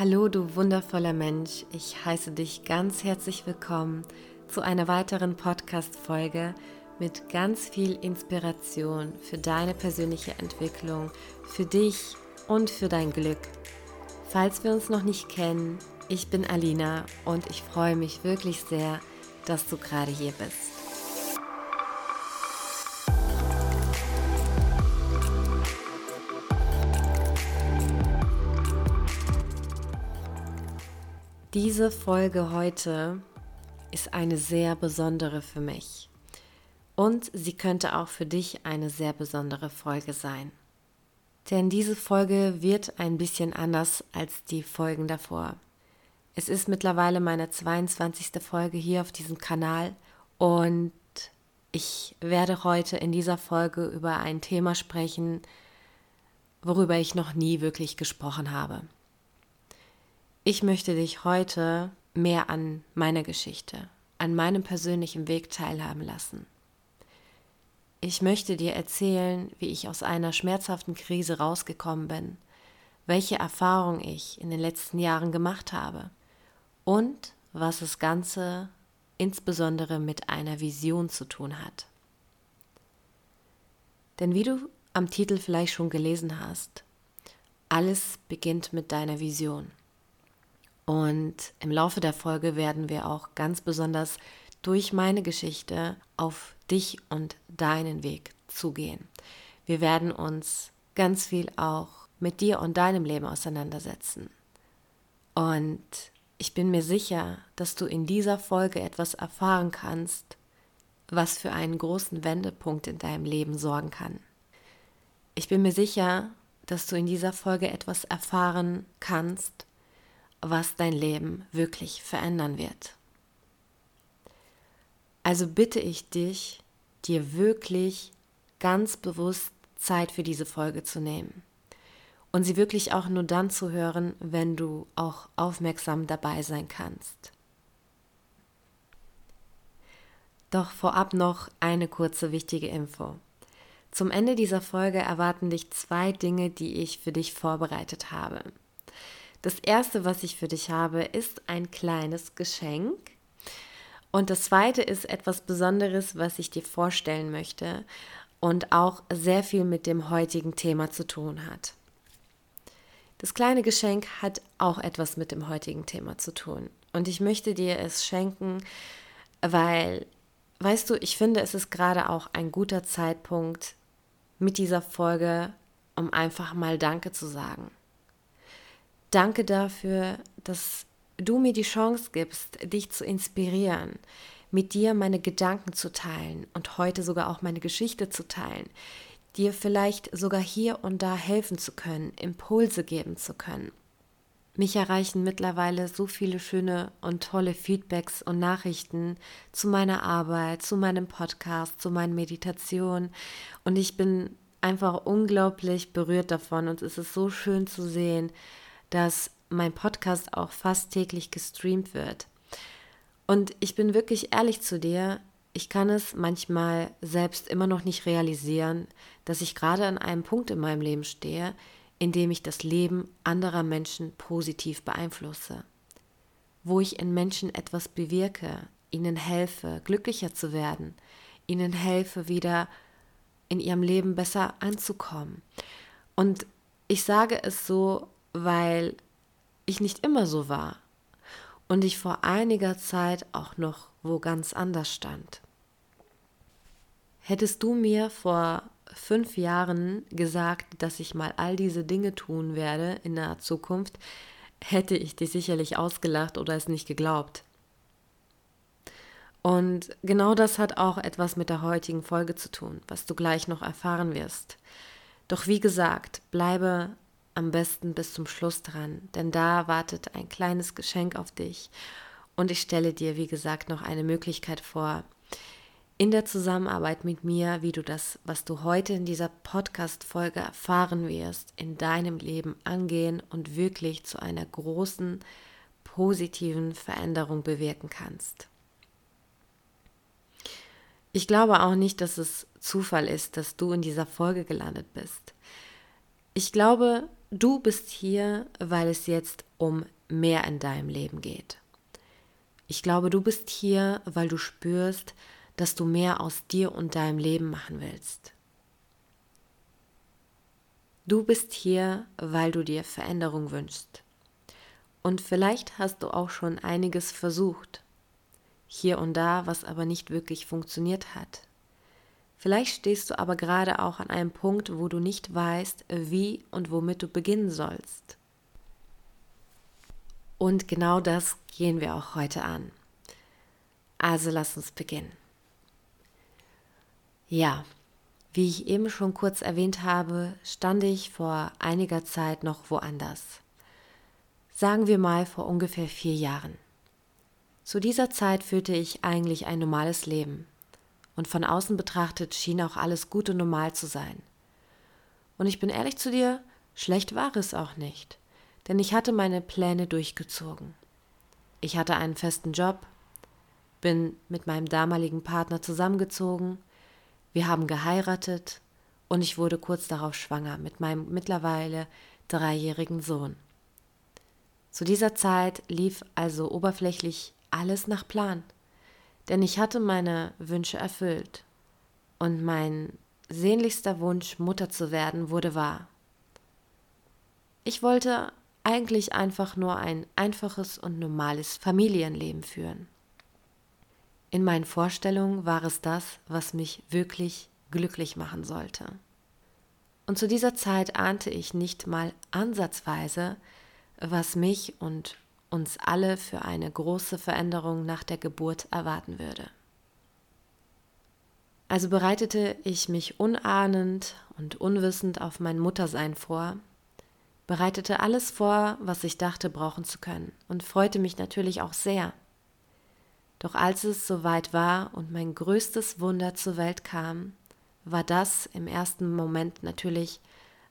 Hallo, du wundervoller Mensch. Ich heiße dich ganz herzlich willkommen zu einer weiteren Podcast-Folge mit ganz viel Inspiration für deine persönliche Entwicklung, für dich und für dein Glück. Falls wir uns noch nicht kennen, ich bin Alina und ich freue mich wirklich sehr, dass du gerade hier bist. Diese Folge heute ist eine sehr besondere für mich. Und sie könnte auch für dich eine sehr besondere Folge sein. Denn diese Folge wird ein bisschen anders als die Folgen davor. Es ist mittlerweile meine 22. Folge hier auf diesem Kanal und ich werde heute in dieser Folge über ein Thema sprechen, worüber ich noch nie wirklich gesprochen habe. Ich möchte dich heute mehr an meiner Geschichte, an meinem persönlichen Weg teilhaben lassen. Ich möchte dir erzählen, wie ich aus einer schmerzhaften Krise rausgekommen bin, welche Erfahrungen ich in den letzten Jahren gemacht habe und was das Ganze insbesondere mit einer Vision zu tun hat. Denn wie du am Titel vielleicht schon gelesen hast, alles beginnt mit deiner Vision. Und im Laufe der Folge werden wir auch ganz besonders durch meine Geschichte auf dich und deinen Weg zugehen. Wir werden uns ganz viel auch mit dir und deinem Leben auseinandersetzen. Und ich bin mir sicher, dass du in dieser Folge etwas erfahren kannst, was für einen großen Wendepunkt in deinem Leben sorgen kann. Ich bin mir sicher, dass du in dieser Folge etwas erfahren kannst, was dein Leben wirklich verändern wird. Also bitte ich dich, dir wirklich ganz bewusst Zeit für diese Folge zu nehmen und sie wirklich auch nur dann zu hören, wenn du auch aufmerksam dabei sein kannst. Doch vorab noch eine kurze wichtige Info. Zum Ende dieser Folge erwarten dich zwei Dinge, die ich für dich vorbereitet habe. Das erste, was ich für dich habe, ist ein kleines Geschenk. Und das zweite ist etwas Besonderes, was ich dir vorstellen möchte und auch sehr viel mit dem heutigen Thema zu tun hat. Das kleine Geschenk hat auch etwas mit dem heutigen Thema zu tun. Und ich möchte dir es schenken, weil, weißt du, ich finde, es ist gerade auch ein guter Zeitpunkt mit dieser Folge, um einfach mal Danke zu sagen. Danke dafür, dass du mir die Chance gibst, dich zu inspirieren, mit dir meine Gedanken zu teilen und heute sogar auch meine Geschichte zu teilen, dir vielleicht sogar hier und da helfen zu können, Impulse geben zu können. Mich erreichen mittlerweile so viele schöne und tolle Feedbacks und Nachrichten zu meiner Arbeit, zu meinem Podcast, zu meinen Meditationen und ich bin einfach unglaublich berührt davon und es ist so schön zu sehen, dass mein Podcast auch fast täglich gestreamt wird. Und ich bin wirklich ehrlich zu dir, ich kann es manchmal selbst immer noch nicht realisieren, dass ich gerade an einem Punkt in meinem Leben stehe, in dem ich das Leben anderer Menschen positiv beeinflusse. Wo ich in Menschen etwas bewirke, ihnen helfe, glücklicher zu werden, ihnen helfe, wieder in ihrem Leben besser anzukommen. Und ich sage es so, weil ich nicht immer so war und ich vor einiger Zeit auch noch wo ganz anders stand. Hättest du mir vor fünf Jahren gesagt, dass ich mal all diese Dinge tun werde in der Zukunft, hätte ich dich sicherlich ausgelacht oder es nicht geglaubt. Und genau das hat auch etwas mit der heutigen Folge zu tun, was du gleich noch erfahren wirst. Doch wie gesagt, bleibe am besten bis zum Schluss dran, denn da wartet ein kleines Geschenk auf dich. Und ich stelle dir, wie gesagt, noch eine Möglichkeit vor, in der Zusammenarbeit mit mir, wie du das, was du heute in dieser Podcast-Folge erfahren wirst, in deinem Leben angehen und wirklich zu einer großen, positiven Veränderung bewirken kannst. Ich glaube auch nicht, dass es Zufall ist, dass du in dieser Folge gelandet bist. Ich glaube, du bist hier, weil es jetzt um mehr in deinem Leben geht. Ich glaube, du bist hier, weil du spürst, dass du mehr aus dir und deinem Leben machen willst. Du bist hier, weil du dir Veränderung wünschst. Und vielleicht hast du auch schon einiges versucht, hier und da, was aber nicht wirklich funktioniert hat. Vielleicht stehst du aber gerade auch an einem Punkt, wo du nicht weißt, wie und womit du beginnen sollst. Und genau das gehen wir auch heute an. Also lass uns beginnen. Ja, wie ich eben schon kurz erwähnt habe, stand ich vor einiger Zeit noch woanders. Sagen wir mal vor ungefähr vier Jahren. Zu dieser Zeit führte ich eigentlich ein normales Leben und von außen betrachtet schien auch alles gut und normal zu sein. Und ich bin ehrlich zu dir, schlecht war es auch nicht, denn ich hatte meine Pläne durchgezogen. Ich hatte einen festen Job, bin mit meinem damaligen Partner zusammengezogen, wir haben geheiratet und ich wurde kurz darauf schwanger mit meinem mittlerweile dreijährigen Sohn. Zu dieser Zeit lief also oberflächlich alles nach Plan denn ich hatte meine Wünsche erfüllt und mein sehnlichster Wunsch, Mutter zu werden, wurde wahr. Ich wollte eigentlich einfach nur ein einfaches und normales Familienleben führen. In meinen Vorstellungen war es das, was mich wirklich glücklich machen sollte. Und zu dieser Zeit ahnte ich nicht mal ansatzweise, was mich und uns alle für eine große Veränderung nach der Geburt erwarten würde. Also bereitete ich mich unahnend und unwissend auf mein Muttersein vor, bereitete alles vor, was ich dachte brauchen zu können und freute mich natürlich auch sehr. Doch als es soweit war und mein größtes Wunder zur Welt kam, war das im ersten Moment natürlich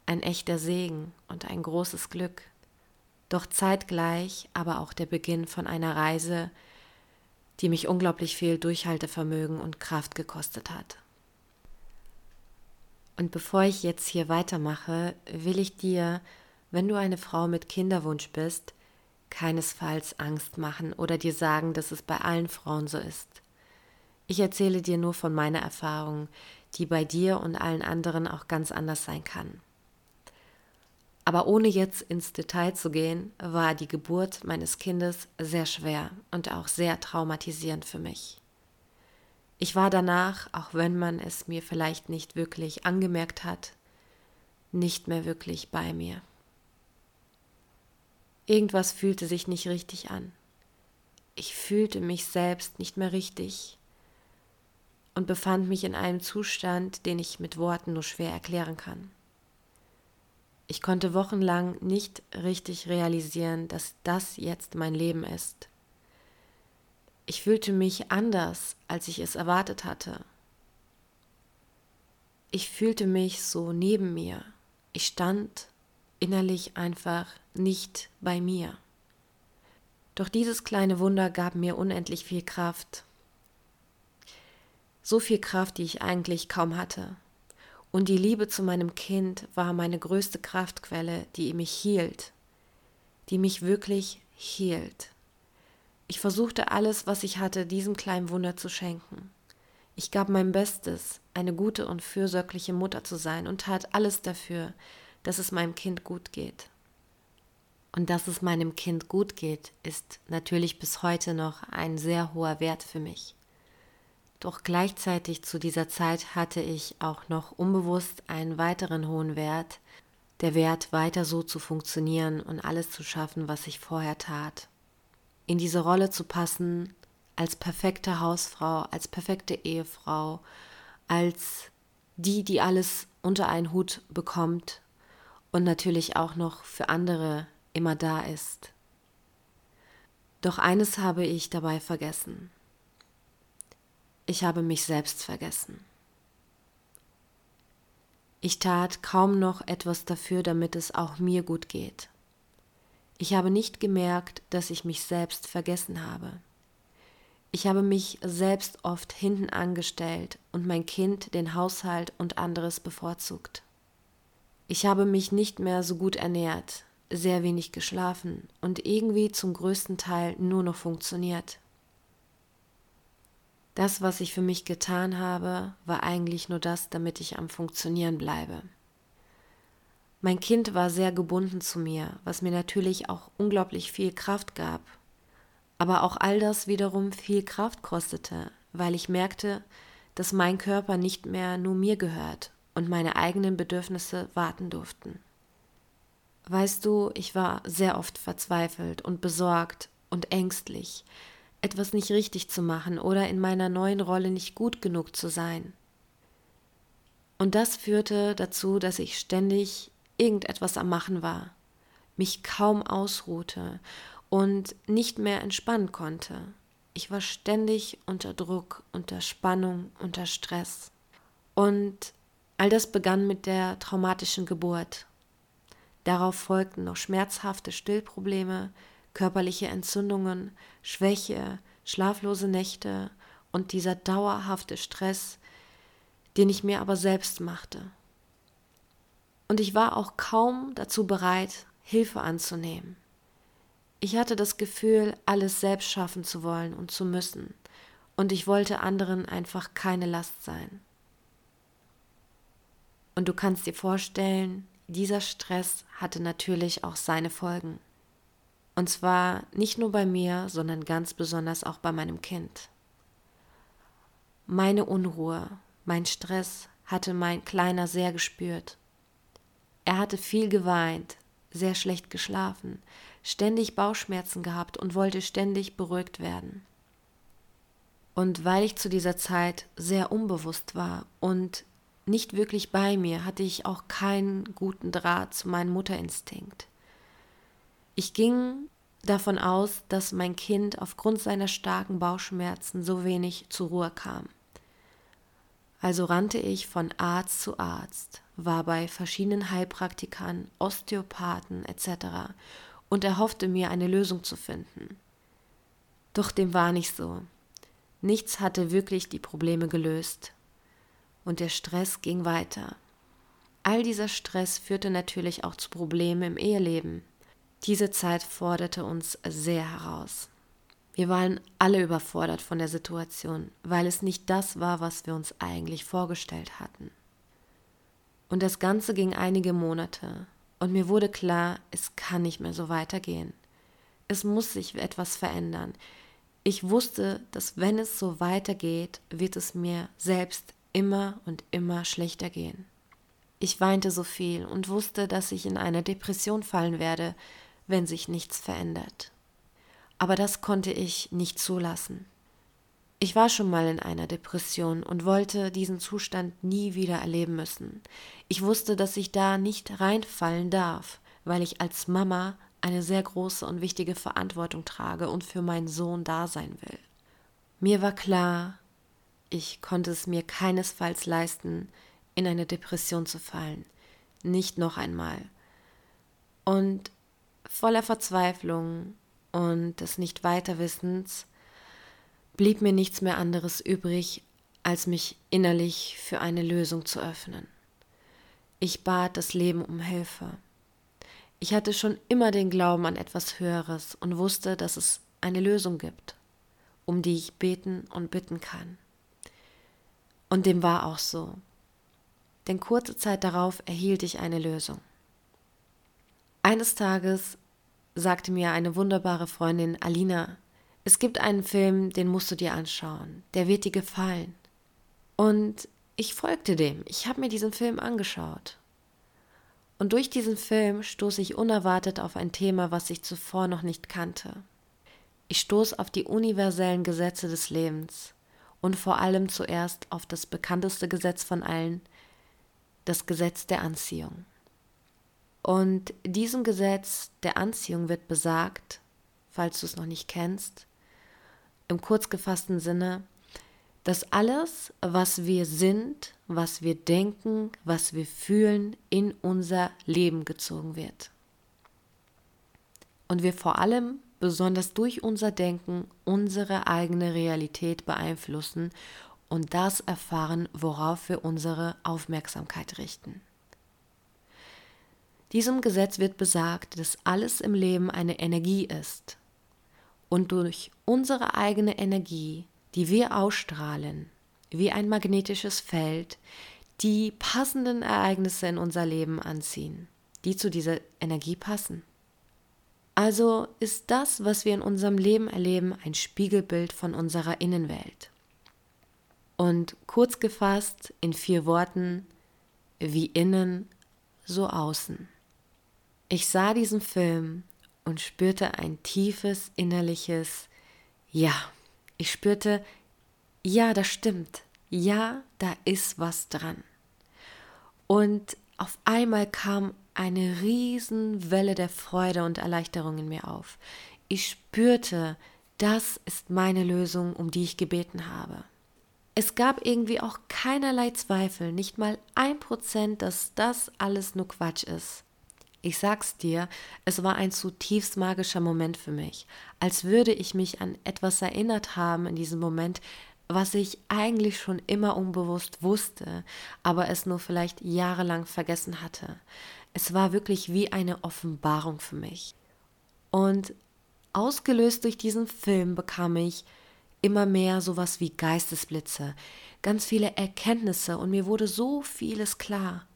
ein echter Segen und ein großes Glück doch zeitgleich aber auch der Beginn von einer Reise, die mich unglaublich viel Durchhaltevermögen und Kraft gekostet hat. Und bevor ich jetzt hier weitermache, will ich dir, wenn du eine Frau mit Kinderwunsch bist, keinesfalls Angst machen oder dir sagen, dass es bei allen Frauen so ist. Ich erzähle dir nur von meiner Erfahrung, die bei dir und allen anderen auch ganz anders sein kann. Aber ohne jetzt ins Detail zu gehen, war die Geburt meines Kindes sehr schwer und auch sehr traumatisierend für mich. Ich war danach, auch wenn man es mir vielleicht nicht wirklich angemerkt hat, nicht mehr wirklich bei mir. Irgendwas fühlte sich nicht richtig an. Ich fühlte mich selbst nicht mehr richtig und befand mich in einem Zustand, den ich mit Worten nur schwer erklären kann. Ich konnte wochenlang nicht richtig realisieren, dass das jetzt mein Leben ist. Ich fühlte mich anders, als ich es erwartet hatte. Ich fühlte mich so neben mir. Ich stand innerlich einfach nicht bei mir. Doch dieses kleine Wunder gab mir unendlich viel Kraft. So viel Kraft, die ich eigentlich kaum hatte. Und die Liebe zu meinem Kind war meine größte Kraftquelle, die mich hielt, die mich wirklich hielt. Ich versuchte alles, was ich hatte, diesem kleinen Wunder zu schenken. Ich gab mein Bestes, eine gute und fürsorgliche Mutter zu sein und tat alles dafür, dass es meinem Kind gut geht. Und dass es meinem Kind gut geht, ist natürlich bis heute noch ein sehr hoher Wert für mich. Doch gleichzeitig zu dieser Zeit hatte ich auch noch unbewusst einen weiteren hohen Wert, der Wert weiter so zu funktionieren und alles zu schaffen, was ich vorher tat. In diese Rolle zu passen, als perfekte Hausfrau, als perfekte Ehefrau, als die, die alles unter einen Hut bekommt und natürlich auch noch für andere immer da ist. Doch eines habe ich dabei vergessen. Ich habe mich selbst vergessen. Ich tat kaum noch etwas dafür, damit es auch mir gut geht. Ich habe nicht gemerkt, dass ich mich selbst vergessen habe. Ich habe mich selbst oft hinten angestellt und mein Kind den Haushalt und anderes bevorzugt. Ich habe mich nicht mehr so gut ernährt, sehr wenig geschlafen und irgendwie zum größten Teil nur noch funktioniert. Das, was ich für mich getan habe, war eigentlich nur das, damit ich am Funktionieren bleibe. Mein Kind war sehr gebunden zu mir, was mir natürlich auch unglaublich viel Kraft gab, aber auch all das wiederum viel Kraft kostete, weil ich merkte, dass mein Körper nicht mehr nur mir gehört und meine eigenen Bedürfnisse warten durften. Weißt du, ich war sehr oft verzweifelt und besorgt und ängstlich, etwas nicht richtig zu machen oder in meiner neuen Rolle nicht gut genug zu sein. Und das führte dazu, dass ich ständig irgendetwas am Machen war, mich kaum ausruhte und nicht mehr entspannen konnte. Ich war ständig unter Druck, unter Spannung, unter Stress. Und all das begann mit der traumatischen Geburt. Darauf folgten noch schmerzhafte Stillprobleme, körperliche Entzündungen, Schwäche, schlaflose Nächte und dieser dauerhafte Stress, den ich mir aber selbst machte. Und ich war auch kaum dazu bereit, Hilfe anzunehmen. Ich hatte das Gefühl, alles selbst schaffen zu wollen und zu müssen, und ich wollte anderen einfach keine Last sein. Und du kannst dir vorstellen, dieser Stress hatte natürlich auch seine Folgen. Und zwar nicht nur bei mir, sondern ganz besonders auch bei meinem Kind. Meine Unruhe, mein Stress hatte mein Kleiner sehr gespürt. Er hatte viel geweint, sehr schlecht geschlafen, ständig Bauchschmerzen gehabt und wollte ständig beruhigt werden. Und weil ich zu dieser Zeit sehr unbewusst war und nicht wirklich bei mir, hatte ich auch keinen guten Draht zu meinem Mutterinstinkt. Ich ging davon aus, dass mein Kind aufgrund seiner starken Bauchschmerzen so wenig zur Ruhe kam. Also rannte ich von Arzt zu Arzt, war bei verschiedenen Heilpraktikern, Osteopathen etc. und erhoffte mir eine Lösung zu finden. Doch dem war nicht so. Nichts hatte wirklich die Probleme gelöst. Und der Stress ging weiter. All dieser Stress führte natürlich auch zu Problemen im Eheleben. Diese Zeit forderte uns sehr heraus. Wir waren alle überfordert von der Situation, weil es nicht das war, was wir uns eigentlich vorgestellt hatten. Und das Ganze ging einige Monate, und mir wurde klar, es kann nicht mehr so weitergehen. Es muss sich etwas verändern. Ich wusste, dass wenn es so weitergeht, wird es mir selbst immer und immer schlechter gehen. Ich weinte so viel und wusste, dass ich in eine Depression fallen werde, wenn sich nichts verändert. Aber das konnte ich nicht zulassen. Ich war schon mal in einer Depression und wollte diesen Zustand nie wieder erleben müssen. Ich wusste, dass ich da nicht reinfallen darf, weil ich als Mama eine sehr große und wichtige Verantwortung trage und für meinen Sohn da sein will. Mir war klar, ich konnte es mir keinesfalls leisten, in eine Depression zu fallen. Nicht noch einmal. Und Voller Verzweiflung und des Nicht-Weiterwissens blieb mir nichts mehr anderes übrig, als mich innerlich für eine Lösung zu öffnen. Ich bat das Leben um Hilfe. Ich hatte schon immer den Glauben an etwas Höheres und wusste, dass es eine Lösung gibt, um die ich beten und bitten kann. Und dem war auch so. Denn kurze Zeit darauf erhielt ich eine Lösung. Eines Tages sagte mir eine wunderbare Freundin Alina, es gibt einen Film, den musst du dir anschauen, der wird dir gefallen. Und ich folgte dem, ich habe mir diesen Film angeschaut. Und durch diesen Film stoße ich unerwartet auf ein Thema, was ich zuvor noch nicht kannte. Ich stoße auf die universellen Gesetze des Lebens und vor allem zuerst auf das bekannteste Gesetz von allen, das Gesetz der Anziehung. Und diesem Gesetz der Anziehung wird besagt, falls du es noch nicht kennst, im kurz gefassten Sinne, dass alles, was wir sind, was wir denken, was wir fühlen, in unser Leben gezogen wird. Und wir vor allem, besonders durch unser Denken, unsere eigene Realität beeinflussen und das erfahren, worauf wir unsere Aufmerksamkeit richten. Diesem Gesetz wird besagt, dass alles im Leben eine Energie ist. Und durch unsere eigene Energie, die wir ausstrahlen, wie ein magnetisches Feld, die passenden Ereignisse in unser Leben anziehen, die zu dieser Energie passen. Also ist das, was wir in unserem Leben erleben, ein Spiegelbild von unserer Innenwelt. Und kurz gefasst in vier Worten, wie innen, so außen. Ich sah diesen Film und spürte ein tiefes innerliches Ja. Ich spürte, ja, das stimmt. Ja, da ist was dran. Und auf einmal kam eine Riesenwelle der Freude und Erleichterung in mir auf. Ich spürte, das ist meine Lösung, um die ich gebeten habe. Es gab irgendwie auch keinerlei Zweifel, nicht mal ein Prozent, dass das alles nur Quatsch ist. Ich sag's dir, es war ein zutiefst magischer Moment für mich, als würde ich mich an etwas erinnert haben in diesem Moment, was ich eigentlich schon immer unbewusst wusste, aber es nur vielleicht jahrelang vergessen hatte. Es war wirklich wie eine Offenbarung für mich. Und ausgelöst durch diesen Film bekam ich immer mehr sowas wie Geistesblitze, ganz viele Erkenntnisse und mir wurde so vieles klar.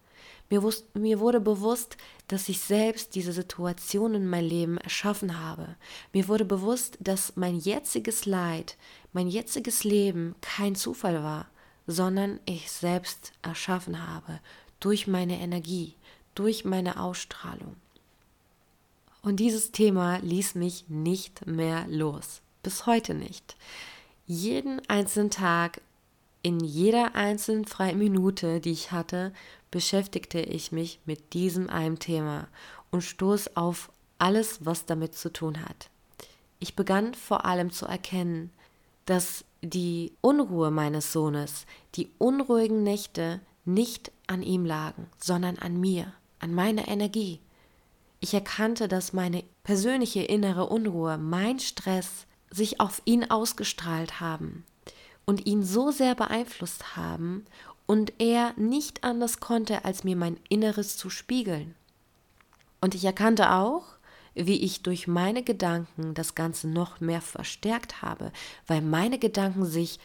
Mir, wus mir wurde bewusst, dass ich selbst diese Situation in mein Leben erschaffen habe. Mir wurde bewusst, dass mein jetziges Leid, mein jetziges Leben kein Zufall war, sondern ich selbst erschaffen habe durch meine Energie, durch meine Ausstrahlung. Und dieses Thema ließ mich nicht mehr los. Bis heute nicht. Jeden einzelnen Tag, in jeder einzelnen freien Minute, die ich hatte, beschäftigte ich mich mit diesem einen Thema und stoß auf alles, was damit zu tun hat. Ich begann vor allem zu erkennen, dass die Unruhe meines Sohnes, die unruhigen Nächte nicht an ihm lagen, sondern an mir an meine Energie. Ich erkannte, dass meine persönliche innere Unruhe, mein Stress sich auf ihn ausgestrahlt haben und ihn so sehr beeinflusst haben und er nicht anders konnte, als mir mein Inneres zu spiegeln. Und ich erkannte auch, wie ich durch meine Gedanken das Ganze noch mehr verstärkt habe, weil meine Gedanken sich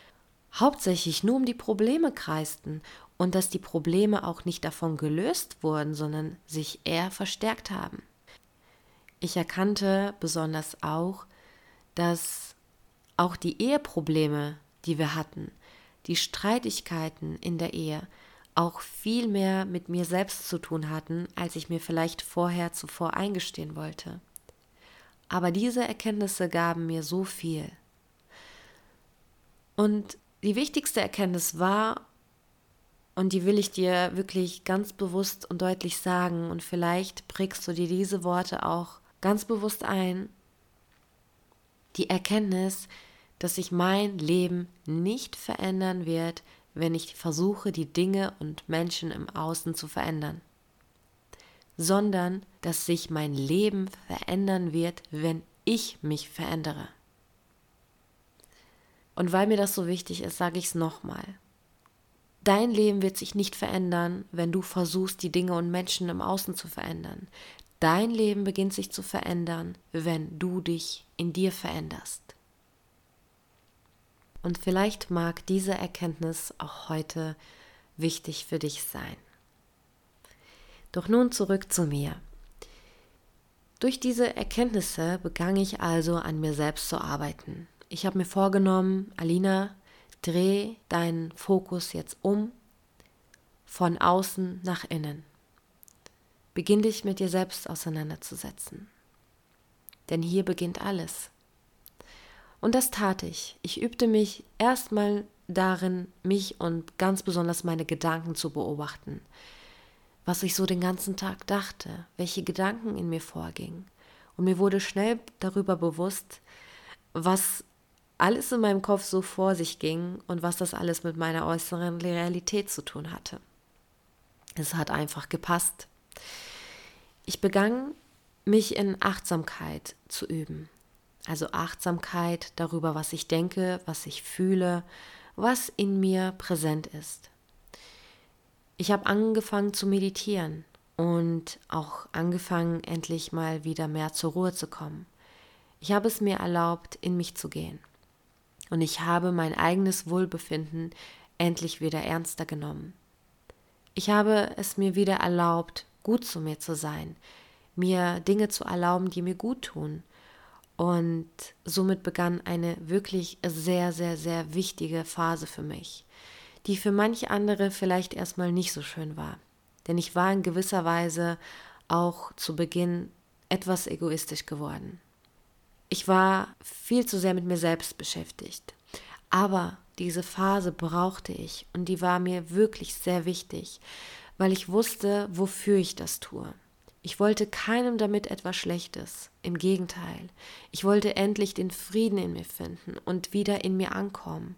hauptsächlich nur um die Probleme kreisten und dass die Probleme auch nicht davon gelöst wurden, sondern sich eher verstärkt haben. Ich erkannte besonders auch, dass auch die Eheprobleme, die wir hatten, die Streitigkeiten in der Ehe, auch viel mehr mit mir selbst zu tun hatten, als ich mir vielleicht vorher zuvor eingestehen wollte. Aber diese Erkenntnisse gaben mir so viel. Und die wichtigste Erkenntnis war und die will ich dir wirklich ganz bewusst und deutlich sagen. Und vielleicht prägst du dir diese Worte auch ganz bewusst ein. Die Erkenntnis, dass sich mein Leben nicht verändern wird, wenn ich versuche, die Dinge und Menschen im Außen zu verändern, sondern dass sich mein Leben verändern wird, wenn ich mich verändere. Und weil mir das so wichtig ist, sage ich es nochmal. Dein Leben wird sich nicht verändern, wenn du versuchst, die Dinge und Menschen im Außen zu verändern. Dein Leben beginnt sich zu verändern, wenn du dich in dir veränderst. Und vielleicht mag diese Erkenntnis auch heute wichtig für dich sein. Doch nun zurück zu mir. Durch diese Erkenntnisse begann ich also an mir selbst zu arbeiten. Ich habe mir vorgenommen, Alina, Dreh deinen Fokus jetzt um von außen nach innen. Beginn dich mit dir selbst auseinanderzusetzen. Denn hier beginnt alles. Und das tat ich. Ich übte mich erstmal darin, mich und ganz besonders meine Gedanken zu beobachten. Was ich so den ganzen Tag dachte, welche Gedanken in mir vorgingen. Und mir wurde schnell darüber bewusst, was alles in meinem Kopf so vor sich ging und was das alles mit meiner äußeren Realität zu tun hatte. Es hat einfach gepasst. Ich begann mich in Achtsamkeit zu üben. Also Achtsamkeit darüber, was ich denke, was ich fühle, was in mir präsent ist. Ich habe angefangen zu meditieren und auch angefangen, endlich mal wieder mehr zur Ruhe zu kommen. Ich habe es mir erlaubt, in mich zu gehen. Und ich habe mein eigenes Wohlbefinden endlich wieder ernster genommen. Ich habe es mir wieder erlaubt, gut zu mir zu sein, mir Dinge zu erlauben, die mir gut tun. Und somit begann eine wirklich sehr, sehr, sehr wichtige Phase für mich, die für manche andere vielleicht erstmal nicht so schön war. Denn ich war in gewisser Weise auch zu Beginn etwas egoistisch geworden. Ich war viel zu sehr mit mir selbst beschäftigt. Aber diese Phase brauchte ich und die war mir wirklich sehr wichtig, weil ich wusste, wofür ich das tue. Ich wollte keinem damit etwas Schlechtes. Im Gegenteil, ich wollte endlich den Frieden in mir finden und wieder in mir ankommen.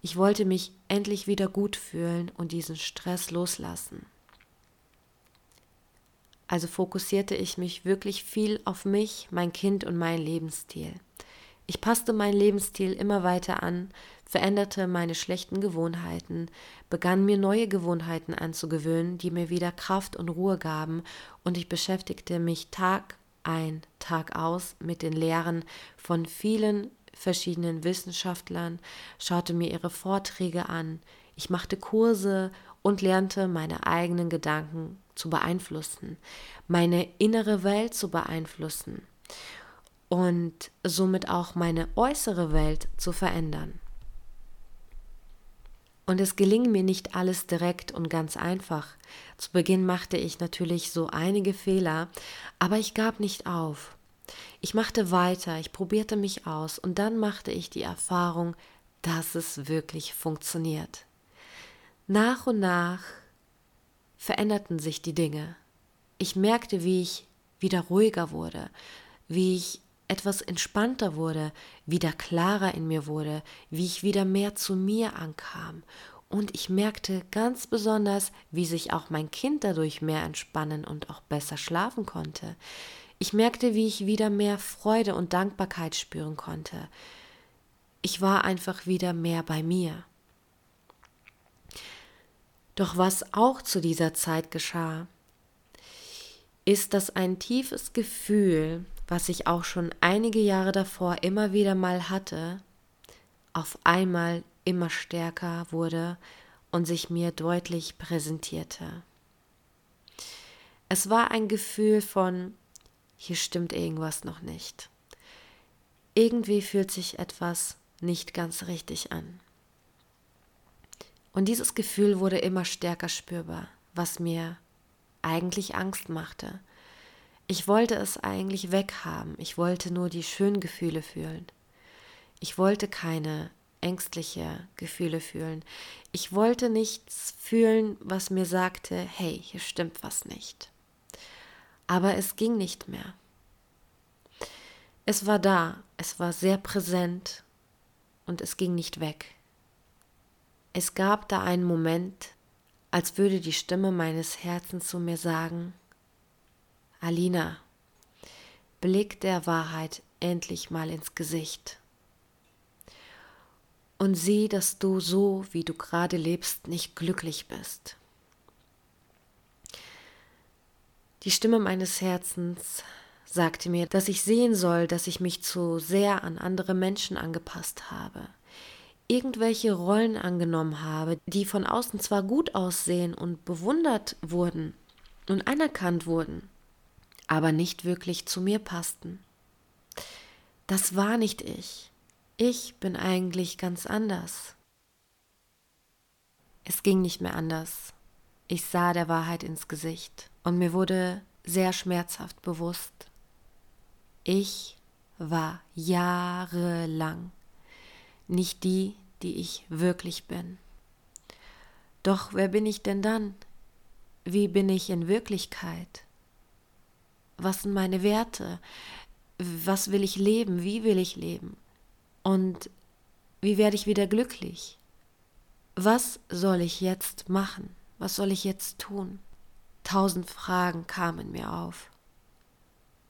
Ich wollte mich endlich wieder gut fühlen und diesen Stress loslassen. Also fokussierte ich mich wirklich viel auf mich, mein Kind und meinen Lebensstil. Ich passte meinen Lebensstil immer weiter an, veränderte meine schlechten Gewohnheiten, begann mir neue Gewohnheiten anzugewöhnen, die mir wieder Kraft und Ruhe gaben, und ich beschäftigte mich Tag ein, Tag aus mit den Lehren von vielen verschiedenen Wissenschaftlern, schaute mir ihre Vorträge an, ich machte Kurse und lernte meine eigenen Gedanken zu beeinflussen, meine innere Welt zu beeinflussen und somit auch meine äußere Welt zu verändern. Und es geling mir nicht alles direkt und ganz einfach. Zu Beginn machte ich natürlich so einige Fehler, aber ich gab nicht auf. Ich machte weiter, ich probierte mich aus und dann machte ich die Erfahrung, dass es wirklich funktioniert. Nach und nach veränderten sich die Dinge. Ich merkte, wie ich wieder ruhiger wurde, wie ich etwas entspannter wurde, wieder klarer in mir wurde, wie ich wieder mehr zu mir ankam. Und ich merkte ganz besonders, wie sich auch mein Kind dadurch mehr entspannen und auch besser schlafen konnte. Ich merkte, wie ich wieder mehr Freude und Dankbarkeit spüren konnte. Ich war einfach wieder mehr bei mir. Doch was auch zu dieser Zeit geschah, ist, dass ein tiefes Gefühl was ich auch schon einige Jahre davor immer wieder mal hatte, auf einmal immer stärker wurde und sich mir deutlich präsentierte. Es war ein Gefühl von, hier stimmt irgendwas noch nicht. Irgendwie fühlt sich etwas nicht ganz richtig an. Und dieses Gefühl wurde immer stärker spürbar, was mir eigentlich Angst machte, ich wollte es eigentlich weghaben. Ich wollte nur die schönen Gefühle fühlen. Ich wollte keine ängstliche Gefühle fühlen. Ich wollte nichts fühlen, was mir sagte, hey, hier stimmt was nicht. Aber es ging nicht mehr. Es war da, es war sehr präsent und es ging nicht weg. Es gab da einen Moment, als würde die Stimme meines Herzens zu mir sagen, Alina, blick der Wahrheit endlich mal ins Gesicht und sieh, dass du so, wie du gerade lebst, nicht glücklich bist. Die Stimme meines Herzens sagte mir, dass ich sehen soll, dass ich mich zu sehr an andere Menschen angepasst habe, irgendwelche Rollen angenommen habe, die von außen zwar gut aussehen und bewundert wurden und anerkannt wurden, aber nicht wirklich zu mir passten. Das war nicht ich. Ich bin eigentlich ganz anders. Es ging nicht mehr anders. Ich sah der Wahrheit ins Gesicht und mir wurde sehr schmerzhaft bewusst, ich war jahrelang nicht die, die ich wirklich bin. Doch wer bin ich denn dann? Wie bin ich in Wirklichkeit? Was sind meine Werte? Was will ich leben? Wie will ich leben? Und wie werde ich wieder glücklich? Was soll ich jetzt machen? Was soll ich jetzt tun? Tausend Fragen kamen mir auf.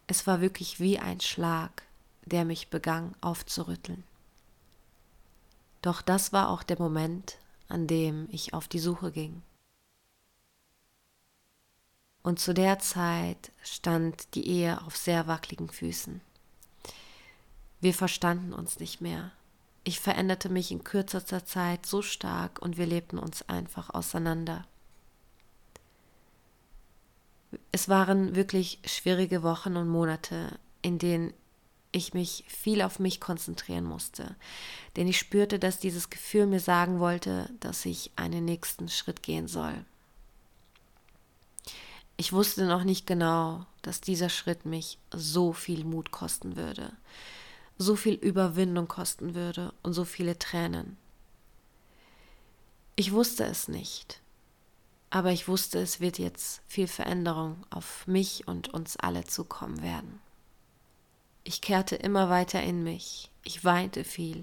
Es war wirklich wie ein Schlag, der mich begann aufzurütteln. Doch das war auch der Moment, an dem ich auf die Suche ging. Und zu der Zeit stand die Ehe auf sehr wackeligen Füßen. Wir verstanden uns nicht mehr. Ich veränderte mich in kürzester Zeit so stark und wir lebten uns einfach auseinander. Es waren wirklich schwierige Wochen und Monate, in denen ich mich viel auf mich konzentrieren musste, denn ich spürte, dass dieses Gefühl mir sagen wollte, dass ich einen nächsten Schritt gehen soll. Ich wusste noch nicht genau, dass dieser Schritt mich so viel Mut kosten würde, so viel Überwindung kosten würde und so viele Tränen. Ich wusste es nicht, aber ich wusste, es wird jetzt viel Veränderung auf mich und uns alle zukommen werden. Ich kehrte immer weiter in mich, ich weinte viel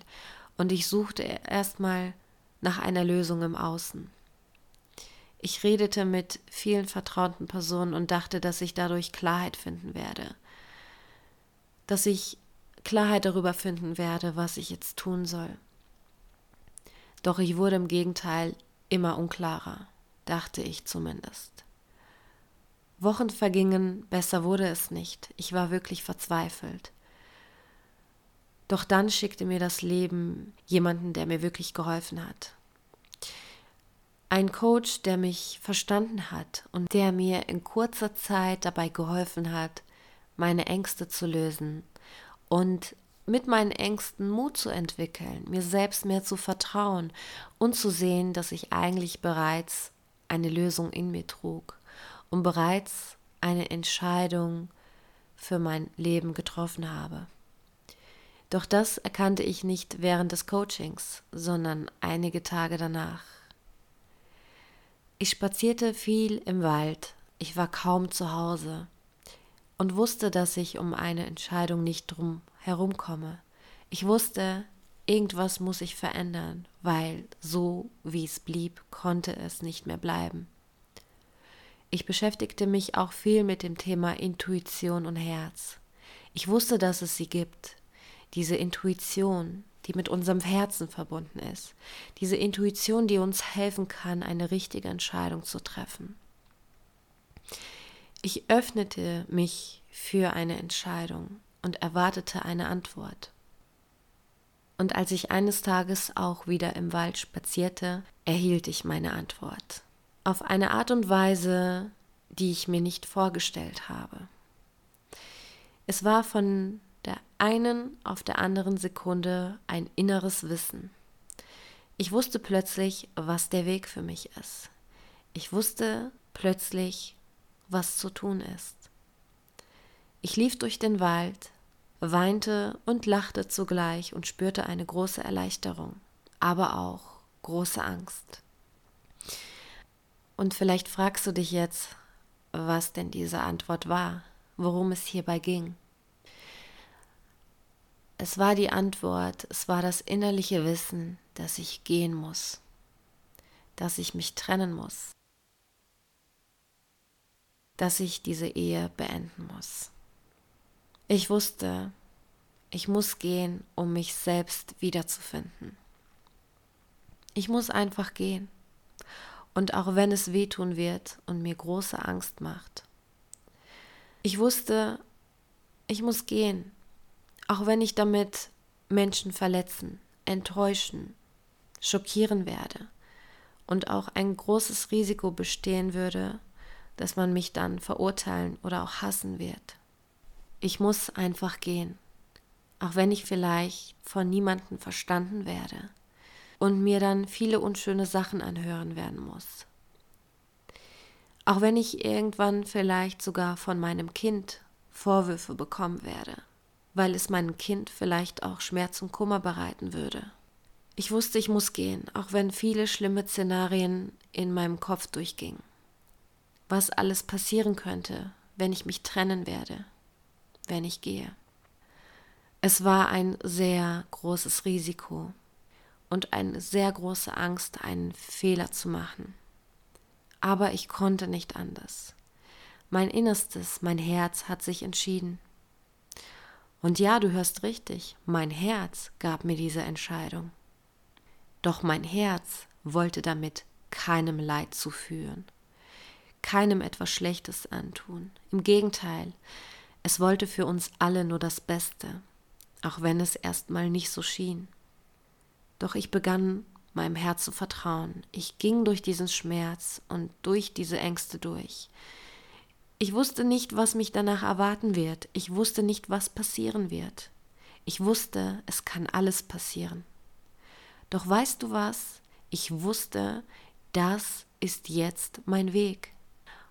und ich suchte erstmal nach einer Lösung im Außen. Ich redete mit vielen vertrauten Personen und dachte, dass ich dadurch Klarheit finden werde. Dass ich Klarheit darüber finden werde, was ich jetzt tun soll. Doch ich wurde im Gegenteil immer unklarer, dachte ich zumindest. Wochen vergingen, besser wurde es nicht. Ich war wirklich verzweifelt. Doch dann schickte mir das Leben jemanden, der mir wirklich geholfen hat. Ein Coach, der mich verstanden hat und der mir in kurzer Zeit dabei geholfen hat, meine Ängste zu lösen und mit meinen Ängsten Mut zu entwickeln, mir selbst mehr zu vertrauen und zu sehen, dass ich eigentlich bereits eine Lösung in mir trug und bereits eine Entscheidung für mein Leben getroffen habe. Doch das erkannte ich nicht während des Coachings, sondern einige Tage danach. Ich spazierte viel im Wald, ich war kaum zu Hause und wusste, dass ich um eine Entscheidung nicht drum herumkomme. Ich wusste, irgendwas muss ich verändern, weil so wie es blieb, konnte es nicht mehr bleiben. Ich beschäftigte mich auch viel mit dem Thema Intuition und Herz. Ich wusste, dass es sie gibt. Diese Intuition, die mit unserem Herzen verbunden ist. Diese Intuition, die uns helfen kann, eine richtige Entscheidung zu treffen. Ich öffnete mich für eine Entscheidung und erwartete eine Antwort. Und als ich eines Tages auch wieder im Wald spazierte, erhielt ich meine Antwort. Auf eine Art und Weise, die ich mir nicht vorgestellt habe. Es war von der einen auf der anderen Sekunde ein inneres Wissen. Ich wusste plötzlich, was der Weg für mich ist. Ich wusste plötzlich, was zu tun ist. Ich lief durch den Wald, weinte und lachte zugleich und spürte eine große Erleichterung, aber auch große Angst. Und vielleicht fragst du dich jetzt, was denn diese Antwort war, worum es hierbei ging. Es war die Antwort, es war das innerliche Wissen, dass ich gehen muss, dass ich mich trennen muss, dass ich diese Ehe beenden muss. Ich wusste, ich muss gehen, um mich selbst wiederzufinden. Ich muss einfach gehen. Und auch wenn es wehtun wird und mir große Angst macht. Ich wusste, ich muss gehen, auch wenn ich damit Menschen verletzen, enttäuschen, schockieren werde und auch ein großes Risiko bestehen würde, dass man mich dann verurteilen oder auch hassen wird. Ich muss einfach gehen, auch wenn ich vielleicht von niemandem verstanden werde und mir dann viele unschöne Sachen anhören werden muss. Auch wenn ich irgendwann vielleicht sogar von meinem Kind Vorwürfe bekommen werde weil es meinem Kind vielleicht auch Schmerz und Kummer bereiten würde. Ich wusste, ich muss gehen, auch wenn viele schlimme Szenarien in meinem Kopf durchgingen. Was alles passieren könnte, wenn ich mich trennen werde, wenn ich gehe. Es war ein sehr großes Risiko und eine sehr große Angst, einen Fehler zu machen. Aber ich konnte nicht anders. Mein Innerstes, mein Herz hat sich entschieden. Und ja, du hörst richtig, mein Herz gab mir diese Entscheidung. Doch mein Herz wollte damit keinem Leid zuführen, keinem etwas Schlechtes antun. Im Gegenteil, es wollte für uns alle nur das Beste, auch wenn es erstmal nicht so schien. Doch ich begann meinem Herz zu vertrauen. Ich ging durch diesen Schmerz und durch diese Ängste durch. Ich wusste nicht, was mich danach erwarten wird. Ich wusste nicht, was passieren wird. Ich wusste, es kann alles passieren. Doch weißt du was? Ich wusste, das ist jetzt mein Weg.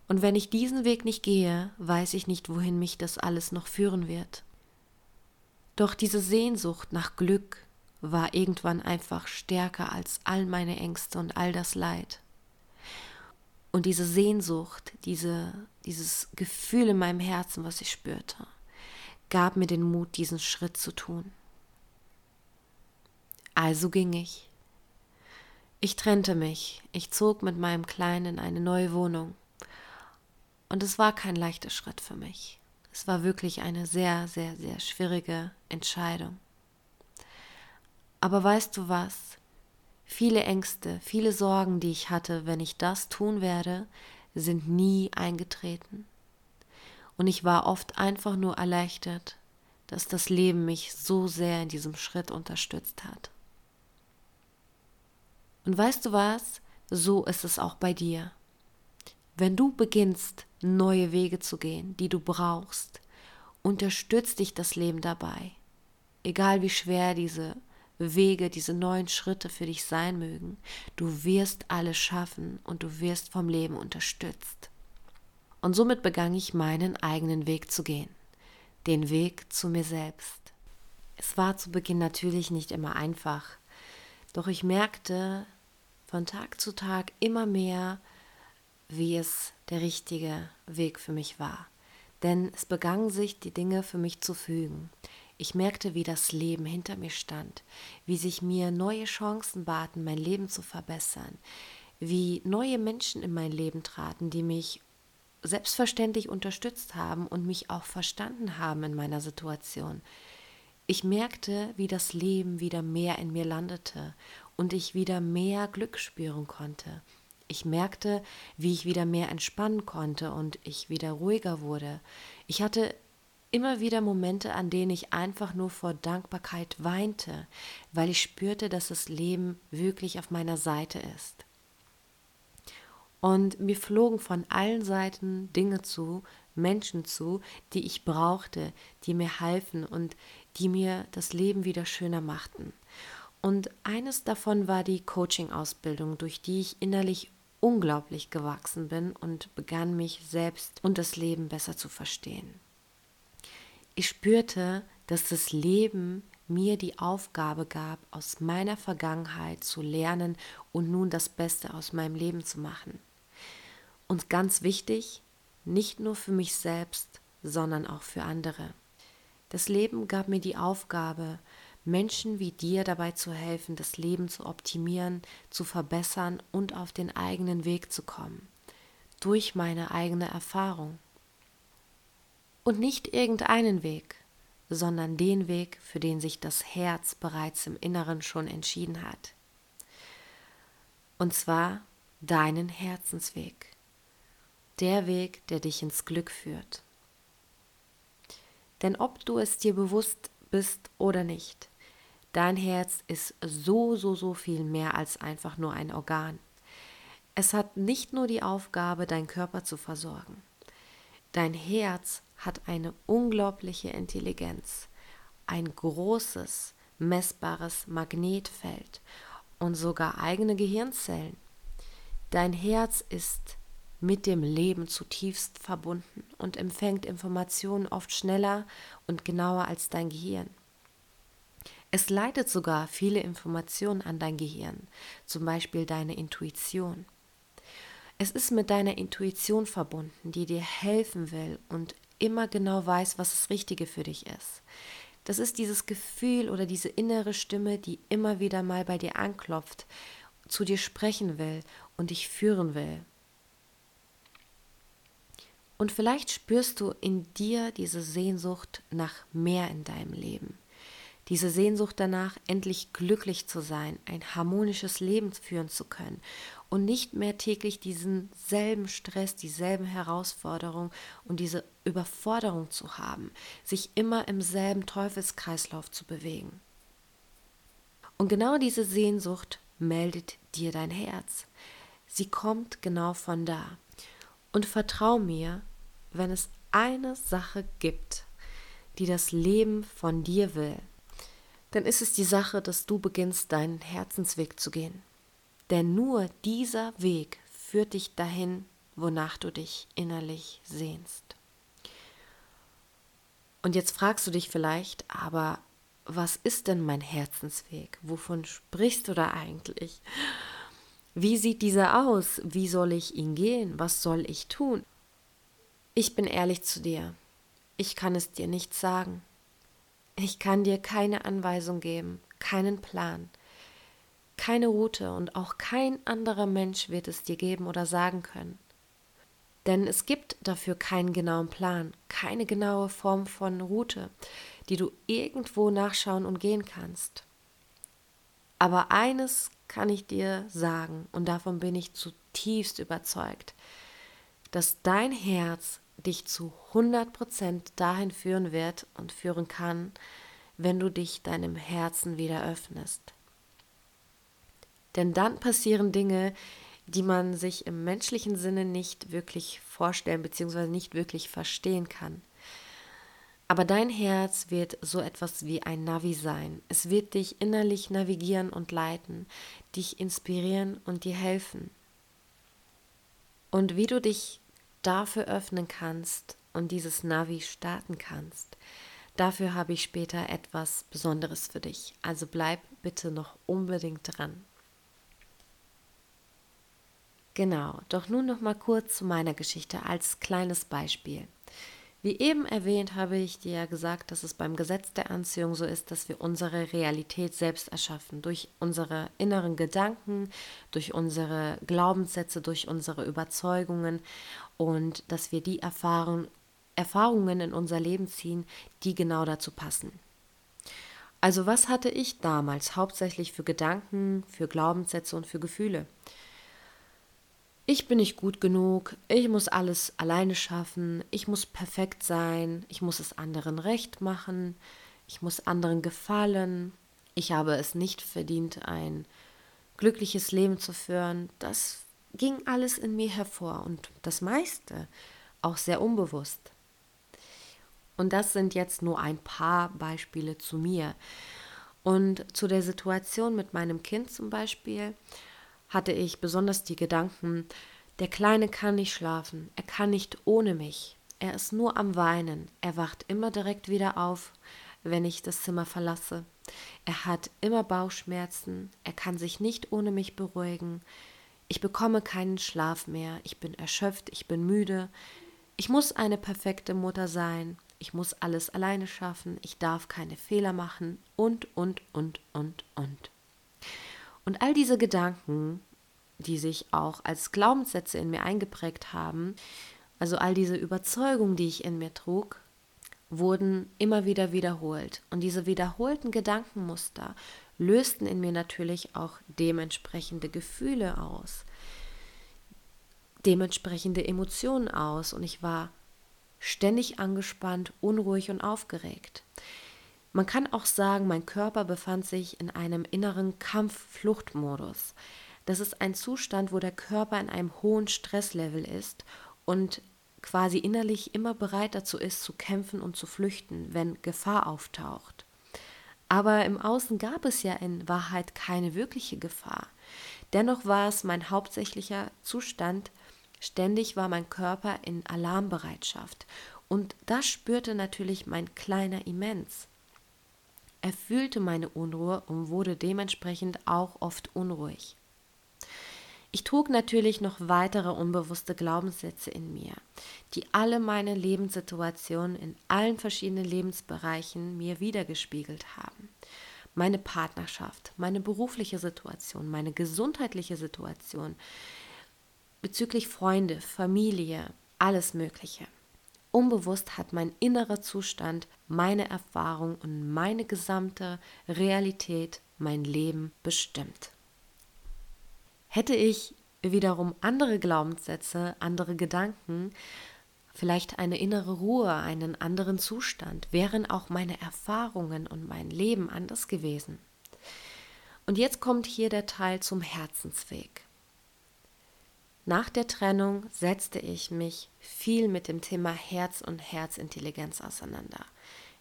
Und wenn ich diesen Weg nicht gehe, weiß ich nicht, wohin mich das alles noch führen wird. Doch diese Sehnsucht nach Glück war irgendwann einfach stärker als all meine Ängste und all das Leid. Und diese Sehnsucht, diese, dieses Gefühl in meinem Herzen, was ich spürte, gab mir den Mut, diesen Schritt zu tun. Also ging ich. Ich trennte mich, ich zog mit meinem Kleinen in eine neue Wohnung. Und es war kein leichter Schritt für mich. Es war wirklich eine sehr, sehr, sehr schwierige Entscheidung. Aber weißt du was? Viele Ängste, viele Sorgen, die ich hatte, wenn ich das tun werde, sind nie eingetreten. Und ich war oft einfach nur erleichtert, dass das Leben mich so sehr in diesem Schritt unterstützt hat. Und weißt du was? So ist es auch bei dir. Wenn du beginnst, neue Wege zu gehen, die du brauchst, unterstützt dich das Leben dabei. Egal wie schwer diese Wege, diese neuen Schritte für dich sein mögen, du wirst alles schaffen und du wirst vom Leben unterstützt. Und somit begann ich meinen eigenen Weg zu gehen, den Weg zu mir selbst. Es war zu Beginn natürlich nicht immer einfach, doch ich merkte von Tag zu Tag immer mehr, wie es der richtige Weg für mich war. Denn es begannen sich die Dinge für mich zu fügen. Ich merkte, wie das Leben hinter mir stand, wie sich mir neue Chancen baten, mein Leben zu verbessern, wie neue Menschen in mein Leben traten, die mich selbstverständlich unterstützt haben und mich auch verstanden haben in meiner Situation. Ich merkte, wie das Leben wieder mehr in mir landete und ich wieder mehr Glück spüren konnte. Ich merkte, wie ich wieder mehr entspannen konnte und ich wieder ruhiger wurde. Ich hatte immer wieder Momente, an denen ich einfach nur vor Dankbarkeit weinte, weil ich spürte, dass das Leben wirklich auf meiner Seite ist. Und mir flogen von allen Seiten Dinge zu, Menschen zu, die ich brauchte, die mir halfen und die mir das Leben wieder schöner machten. Und eines davon war die Coaching-Ausbildung, durch die ich innerlich unglaublich gewachsen bin und begann mich selbst und das Leben besser zu verstehen. Ich spürte, dass das Leben mir die Aufgabe gab, aus meiner Vergangenheit zu lernen und nun das Beste aus meinem Leben zu machen. Und ganz wichtig, nicht nur für mich selbst, sondern auch für andere. Das Leben gab mir die Aufgabe, Menschen wie dir dabei zu helfen, das Leben zu optimieren, zu verbessern und auf den eigenen Weg zu kommen. Durch meine eigene Erfahrung. Und nicht irgendeinen Weg, sondern den Weg, für den sich das Herz bereits im Inneren schon entschieden hat. Und zwar deinen Herzensweg. Der Weg, der dich ins Glück führt. Denn ob du es dir bewusst bist oder nicht, dein Herz ist so, so, so viel mehr als einfach nur ein Organ. Es hat nicht nur die Aufgabe, deinen Körper zu versorgen. Dein Herz hat eine unglaubliche Intelligenz, ein großes, messbares Magnetfeld und sogar eigene Gehirnzellen. Dein Herz ist mit dem Leben zutiefst verbunden und empfängt Informationen oft schneller und genauer als dein Gehirn. Es leitet sogar viele Informationen an dein Gehirn, zum Beispiel deine Intuition. Es ist mit deiner Intuition verbunden, die dir helfen will und immer genau weiß, was das Richtige für dich ist. Das ist dieses Gefühl oder diese innere Stimme, die immer wieder mal bei dir anklopft, zu dir sprechen will und dich führen will. Und vielleicht spürst du in dir diese Sehnsucht nach mehr in deinem Leben. Diese Sehnsucht danach, endlich glücklich zu sein, ein harmonisches Leben führen zu können und nicht mehr täglich diesen selben Stress, dieselben Herausforderungen und diese Überforderung zu haben, sich immer im selben Teufelskreislauf zu bewegen. Und genau diese Sehnsucht meldet dir dein Herz. Sie kommt genau von da. Und vertrau mir, wenn es eine Sache gibt, die das Leben von dir will, dann ist es die Sache, dass du beginnst, deinen Herzensweg zu gehen. Denn nur dieser Weg führt dich dahin, wonach du dich innerlich sehnst. Und jetzt fragst du dich vielleicht, aber was ist denn mein Herzensweg? Wovon sprichst du da eigentlich? Wie sieht dieser aus? Wie soll ich ihn gehen? Was soll ich tun? Ich bin ehrlich zu dir. Ich kann es dir nicht sagen. Ich kann dir keine Anweisung geben, keinen Plan, keine Route und auch kein anderer Mensch wird es dir geben oder sagen können. Denn es gibt dafür keinen genauen Plan, keine genaue Form von Route, die du irgendwo nachschauen und gehen kannst. Aber eines kann ich dir sagen, und davon bin ich zutiefst überzeugt, dass dein Herz dich zu 100% dahin führen wird und führen kann, wenn du dich deinem Herzen wieder öffnest. Denn dann passieren Dinge, die man sich im menschlichen Sinne nicht wirklich vorstellen bzw. nicht wirklich verstehen kann. Aber dein Herz wird so etwas wie ein Navi sein. Es wird dich innerlich navigieren und leiten, dich inspirieren und dir helfen. Und wie du dich dafür öffnen kannst und dieses Navi starten kannst, dafür habe ich später etwas Besonderes für dich. Also bleib bitte noch unbedingt dran. Genau, doch nun noch mal kurz zu meiner Geschichte als kleines Beispiel. Wie eben erwähnt, habe ich dir ja gesagt, dass es beim Gesetz der Anziehung so ist, dass wir unsere Realität selbst erschaffen, durch unsere inneren Gedanken, durch unsere Glaubenssätze, durch unsere Überzeugungen und dass wir die Erfahrung, Erfahrungen in unser Leben ziehen, die genau dazu passen. Also was hatte ich damals hauptsächlich für Gedanken, für Glaubenssätze und für Gefühle? Ich bin nicht gut genug, ich muss alles alleine schaffen, ich muss perfekt sein, ich muss es anderen recht machen, ich muss anderen gefallen, ich habe es nicht verdient, ein glückliches Leben zu führen. Das ging alles in mir hervor und das meiste auch sehr unbewusst. Und das sind jetzt nur ein paar Beispiele zu mir. Und zu der Situation mit meinem Kind zum Beispiel hatte ich besonders die Gedanken, der Kleine kann nicht schlafen, er kann nicht ohne mich, er ist nur am Weinen, er wacht immer direkt wieder auf, wenn ich das Zimmer verlasse. Er hat immer Bauchschmerzen, er kann sich nicht ohne mich beruhigen, ich bekomme keinen Schlaf mehr, ich bin erschöpft, ich bin müde, ich muss eine perfekte Mutter sein, ich muss alles alleine schaffen, ich darf keine Fehler machen und, und, und, und, und. Und all diese Gedanken, die sich auch als Glaubenssätze in mir eingeprägt haben, also all diese Überzeugungen, die ich in mir trug, wurden immer wieder wiederholt. Und diese wiederholten Gedankenmuster lösten in mir natürlich auch dementsprechende Gefühle aus, dementsprechende Emotionen aus. Und ich war ständig angespannt, unruhig und aufgeregt. Man kann auch sagen, mein Körper befand sich in einem inneren Kampf-Fluchtmodus. Das ist ein Zustand, wo der Körper in einem hohen Stresslevel ist und quasi innerlich immer bereit dazu ist, zu kämpfen und zu flüchten, wenn Gefahr auftaucht. Aber im Außen gab es ja in Wahrheit keine wirkliche Gefahr. Dennoch war es mein hauptsächlicher Zustand, ständig war mein Körper in Alarmbereitschaft. Und das spürte natürlich mein kleiner immens. Er fühlte meine Unruhe und wurde dementsprechend auch oft unruhig. Ich trug natürlich noch weitere unbewusste Glaubenssätze in mir, die alle meine Lebenssituationen in allen verschiedenen Lebensbereichen mir wiedergespiegelt haben. Meine Partnerschaft, meine berufliche Situation, meine gesundheitliche Situation, bezüglich Freunde, Familie, alles Mögliche. Unbewusst hat mein innerer Zustand, meine Erfahrung und meine gesamte Realität mein Leben bestimmt. Hätte ich wiederum andere Glaubenssätze, andere Gedanken, vielleicht eine innere Ruhe, einen anderen Zustand, wären auch meine Erfahrungen und mein Leben anders gewesen. Und jetzt kommt hier der Teil zum Herzensweg. Nach der Trennung setzte ich mich viel mit dem Thema Herz und Herzintelligenz auseinander.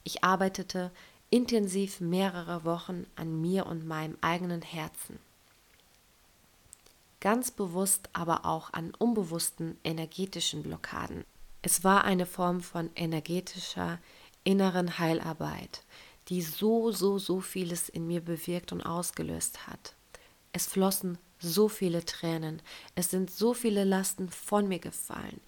Ich arbeitete intensiv mehrere Wochen an mir und meinem eigenen Herzen ganz bewusst aber auch an unbewussten energetischen Blockaden. Es war eine Form von energetischer inneren Heilarbeit, die so, so, so vieles in mir bewirkt und ausgelöst hat. Es flossen so viele Tränen, es sind so viele Lasten von mir gefallen.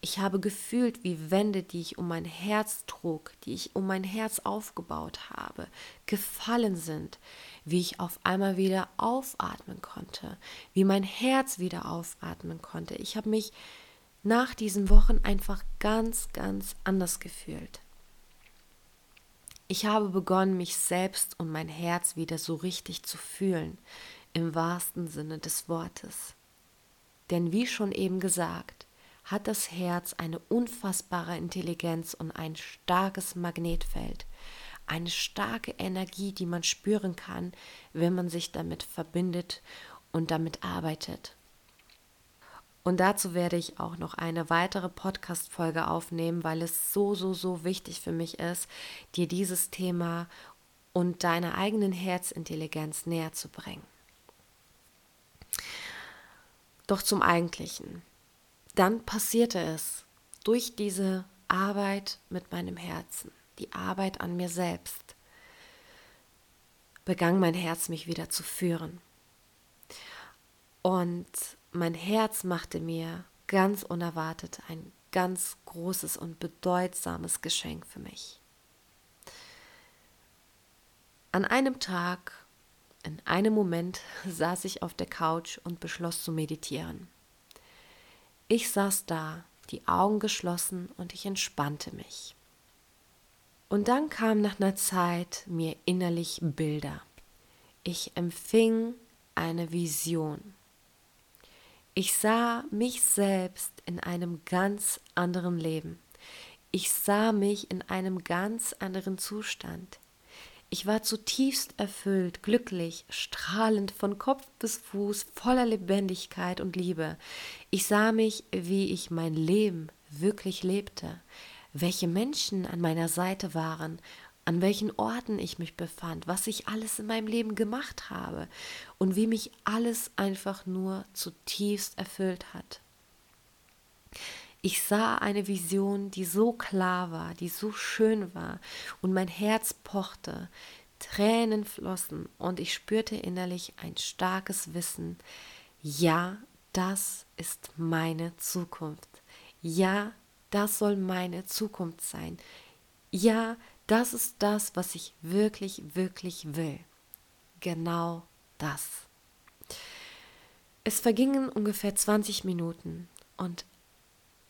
Ich habe gefühlt, wie Wände, die ich um mein Herz trug, die ich um mein Herz aufgebaut habe, gefallen sind, wie ich auf einmal wieder aufatmen konnte, wie mein Herz wieder aufatmen konnte. Ich habe mich nach diesen Wochen einfach ganz, ganz anders gefühlt. Ich habe begonnen, mich selbst und mein Herz wieder so richtig zu fühlen, im wahrsten Sinne des Wortes. Denn wie schon eben gesagt, hat das Herz eine unfassbare Intelligenz und ein starkes Magnetfeld, eine starke Energie, die man spüren kann, wenn man sich damit verbindet und damit arbeitet. Und dazu werde ich auch noch eine weitere Podcast-Folge aufnehmen, weil es so, so, so wichtig für mich ist, dir dieses Thema und deiner eigenen Herzintelligenz näher zu bringen. Doch zum Eigentlichen. Dann passierte es durch diese Arbeit mit meinem Herzen, die Arbeit an mir selbst, begann mein Herz mich wieder zu führen. Und mein Herz machte mir ganz unerwartet ein ganz großes und bedeutsames Geschenk für mich. An einem Tag in einem Moment saß ich auf der Couch und beschloss zu meditieren. Ich saß da, die Augen geschlossen und ich entspannte mich. Und dann kamen nach einer Zeit mir innerlich Bilder. Ich empfing eine Vision. Ich sah mich selbst in einem ganz anderen Leben. Ich sah mich in einem ganz anderen Zustand. Ich war zutiefst erfüllt, glücklich, strahlend von Kopf bis Fuß, voller Lebendigkeit und Liebe. Ich sah mich, wie ich mein Leben wirklich lebte, welche Menschen an meiner Seite waren, an welchen Orten ich mich befand, was ich alles in meinem Leben gemacht habe und wie mich alles einfach nur zutiefst erfüllt hat. Ich sah eine Vision, die so klar war, die so schön war, und mein Herz pochte, Tränen flossen, und ich spürte innerlich ein starkes Wissen, ja, das ist meine Zukunft. Ja, das soll meine Zukunft sein. Ja, das ist das, was ich wirklich, wirklich will. Genau das. Es vergingen ungefähr 20 Minuten und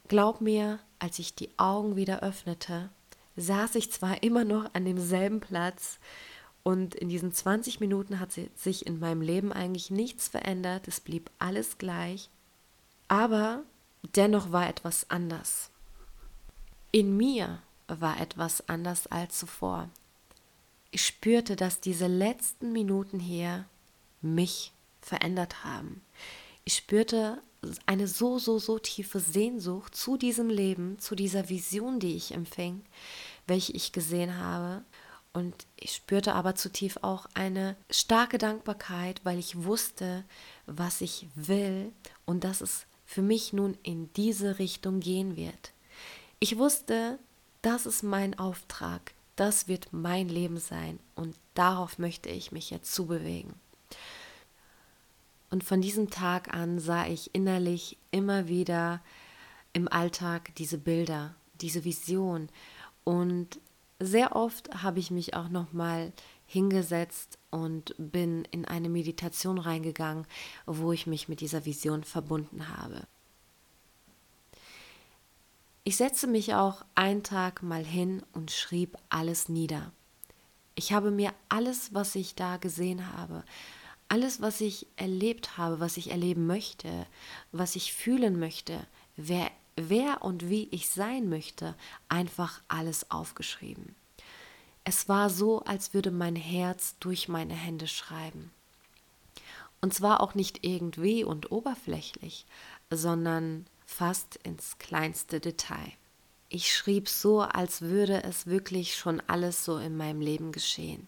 Glaub mir, als ich die Augen wieder öffnete, saß ich zwar immer noch an demselben Platz und in diesen 20 Minuten hat sich in meinem Leben eigentlich nichts verändert, es blieb alles gleich, aber dennoch war etwas anders. In mir war etwas anders als zuvor. Ich spürte, dass diese letzten Minuten hier mich verändert haben. Ich spürte eine so, so, so tiefe Sehnsucht zu diesem Leben, zu dieser Vision, die ich empfing, welche ich gesehen habe. Und ich spürte aber zutiefst auch eine starke Dankbarkeit, weil ich wusste, was ich will und dass es für mich nun in diese Richtung gehen wird. Ich wusste, das ist mein Auftrag, das wird mein Leben sein und darauf möchte ich mich jetzt zubewegen. Und von diesem Tag an sah ich innerlich immer wieder im Alltag diese Bilder, diese Vision. Und sehr oft habe ich mich auch noch mal hingesetzt und bin in eine Meditation reingegangen, wo ich mich mit dieser Vision verbunden habe. Ich setzte mich auch einen Tag mal hin und schrieb alles nieder. Ich habe mir alles, was ich da gesehen habe, alles, was ich erlebt habe, was ich erleben möchte, was ich fühlen möchte, wer, wer und wie ich sein möchte, einfach alles aufgeschrieben. Es war so, als würde mein Herz durch meine Hände schreiben. Und zwar auch nicht irgendwie und oberflächlich, sondern fast ins kleinste Detail. Ich schrieb so, als würde es wirklich schon alles so in meinem Leben geschehen.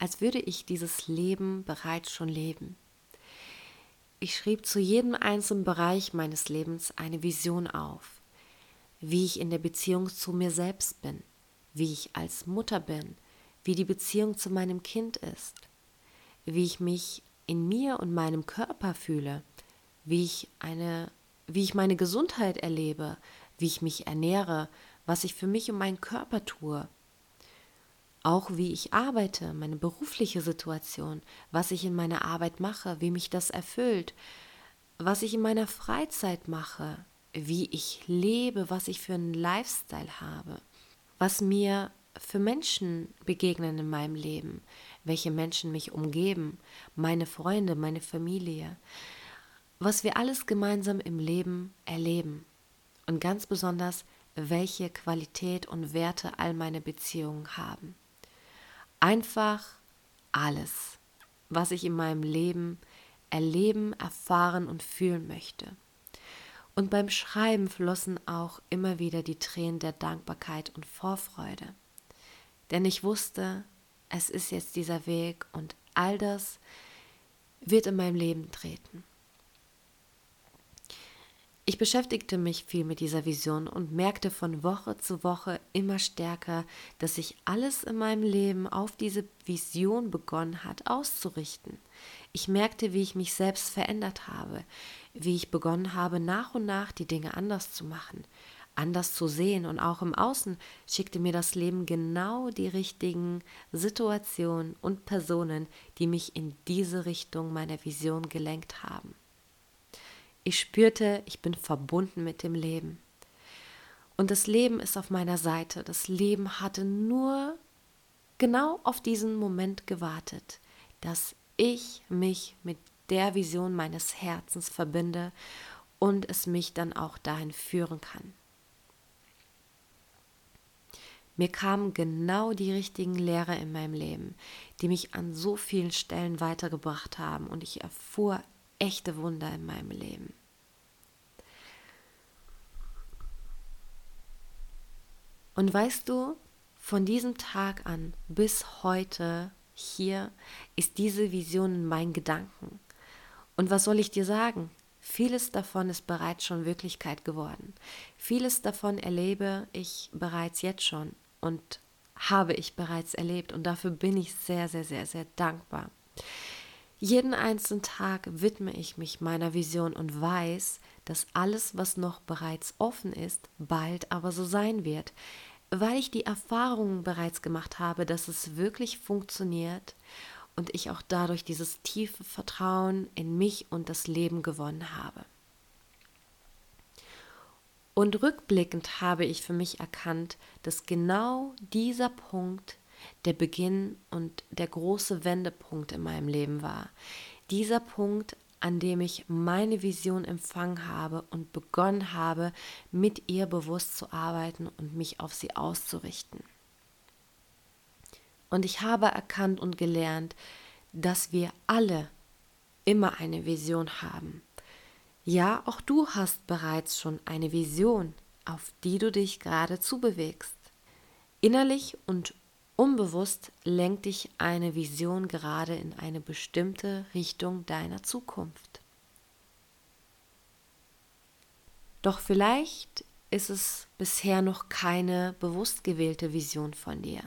Als würde ich dieses Leben bereits schon leben. Ich schrieb zu jedem einzelnen Bereich meines Lebens eine Vision auf, wie ich in der Beziehung zu mir selbst bin, wie ich als Mutter bin, wie die Beziehung zu meinem Kind ist, wie ich mich in mir und meinem Körper fühle, wie ich eine wie ich meine Gesundheit erlebe, wie ich mich ernähre, was ich für mich und meinen Körper tue. Auch wie ich arbeite, meine berufliche Situation, was ich in meiner Arbeit mache, wie mich das erfüllt, was ich in meiner Freizeit mache, wie ich lebe, was ich für einen Lifestyle habe, was mir für Menschen begegnen in meinem Leben, welche Menschen mich umgeben, meine Freunde, meine Familie, was wir alles gemeinsam im Leben erleben und ganz besonders, welche Qualität und Werte all meine Beziehungen haben. Einfach alles, was ich in meinem Leben erleben, erfahren und fühlen möchte. Und beim Schreiben flossen auch immer wieder die Tränen der Dankbarkeit und Vorfreude. Denn ich wusste, es ist jetzt dieser Weg und all das wird in meinem Leben treten. Ich beschäftigte mich viel mit dieser Vision und merkte von Woche zu Woche immer stärker, dass sich alles in meinem Leben auf diese Vision begonnen hat auszurichten. Ich merkte, wie ich mich selbst verändert habe, wie ich begonnen habe, nach und nach die Dinge anders zu machen, anders zu sehen und auch im Außen schickte mir das Leben genau die richtigen Situationen und Personen, die mich in diese Richtung meiner Vision gelenkt haben. Ich spürte, ich bin verbunden mit dem Leben. Und das Leben ist auf meiner Seite. Das Leben hatte nur genau auf diesen Moment gewartet, dass ich mich mit der Vision meines Herzens verbinde und es mich dann auch dahin führen kann. Mir kamen genau die richtigen Lehrer in meinem Leben, die mich an so vielen Stellen weitergebracht haben und ich erfuhr echte Wunder in meinem Leben. Und weißt du, von diesem Tag an bis heute hier ist diese Vision in meinen Gedanken. Und was soll ich dir sagen? Vieles davon ist bereits schon Wirklichkeit geworden. Vieles davon erlebe ich bereits jetzt schon und habe ich bereits erlebt. Und dafür bin ich sehr, sehr, sehr, sehr dankbar. Jeden einzelnen Tag widme ich mich meiner Vision und weiß, dass alles, was noch bereits offen ist, bald aber so sein wird, weil ich die Erfahrung bereits gemacht habe, dass es wirklich funktioniert und ich auch dadurch dieses tiefe Vertrauen in mich und das Leben gewonnen habe. Und rückblickend habe ich für mich erkannt, dass genau dieser Punkt der Beginn und der große Wendepunkt in meinem Leben war. Dieser Punkt, an dem ich meine Vision empfangen habe und begonnen habe, mit ihr bewusst zu arbeiten und mich auf sie auszurichten. Und ich habe erkannt und gelernt, dass wir alle immer eine Vision haben. Ja, auch du hast bereits schon eine Vision, auf die du dich gerade zubewegst. Innerlich und Unbewusst lenkt dich eine Vision gerade in eine bestimmte Richtung deiner Zukunft. Doch vielleicht ist es bisher noch keine bewusst gewählte Vision von dir.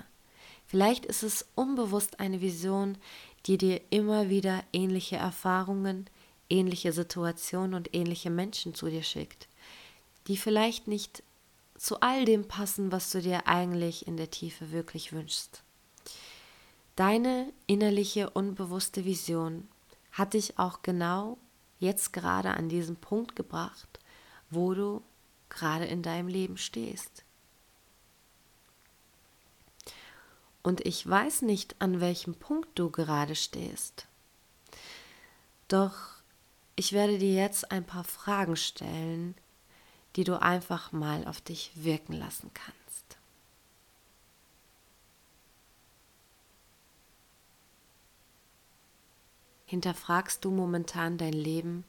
Vielleicht ist es unbewusst eine Vision, die dir immer wieder ähnliche Erfahrungen, ähnliche Situationen und ähnliche Menschen zu dir schickt, die vielleicht nicht zu all dem passen, was du dir eigentlich in der Tiefe wirklich wünschst. Deine innerliche, unbewusste Vision hat dich auch genau jetzt gerade an diesen Punkt gebracht, wo du gerade in deinem Leben stehst. Und ich weiß nicht, an welchem Punkt du gerade stehst. Doch ich werde dir jetzt ein paar Fragen stellen, die du einfach mal auf dich wirken lassen kannst. Hinterfragst du momentan dein Leben,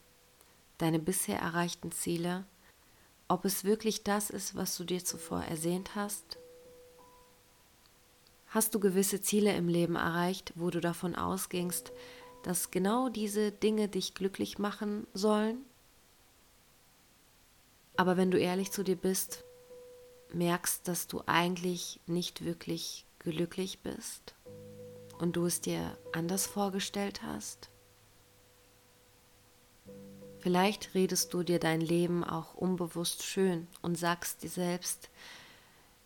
deine bisher erreichten Ziele, ob es wirklich das ist, was du dir zuvor ersehnt hast? Hast du gewisse Ziele im Leben erreicht, wo du davon ausgingst, dass genau diese Dinge dich glücklich machen sollen? Aber wenn du ehrlich zu dir bist, merkst, dass du eigentlich nicht wirklich glücklich bist und du es dir anders vorgestellt hast? Vielleicht redest du dir dein Leben auch unbewusst schön und sagst dir selbst,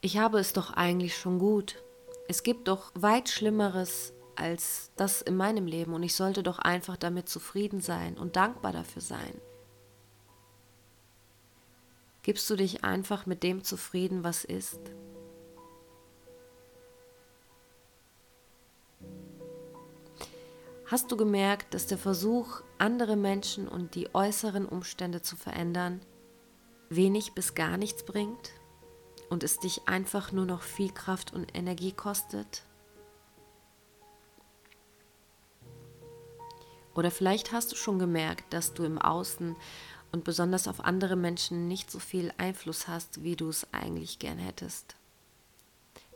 ich habe es doch eigentlich schon gut. Es gibt doch weit Schlimmeres als das in meinem Leben und ich sollte doch einfach damit zufrieden sein und dankbar dafür sein. Gibst du dich einfach mit dem zufrieden, was ist? Hast du gemerkt, dass der Versuch, andere Menschen und die äußeren Umstände zu verändern, wenig bis gar nichts bringt und es dich einfach nur noch viel Kraft und Energie kostet? Oder vielleicht hast du schon gemerkt, dass du im Außen und besonders auf andere Menschen nicht so viel Einfluss hast, wie du es eigentlich gern hättest.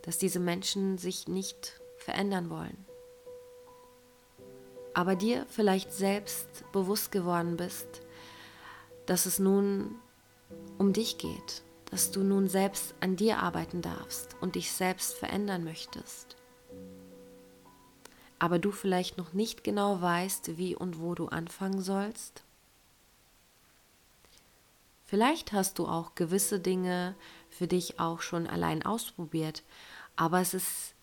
Dass diese Menschen sich nicht verändern wollen aber dir vielleicht selbst bewusst geworden bist, dass es nun um dich geht, dass du nun selbst an dir arbeiten darfst und dich selbst verändern möchtest. Aber du vielleicht noch nicht genau weißt, wie und wo du anfangen sollst. Vielleicht hast du auch gewisse Dinge für dich auch schon allein ausprobiert, aber es ist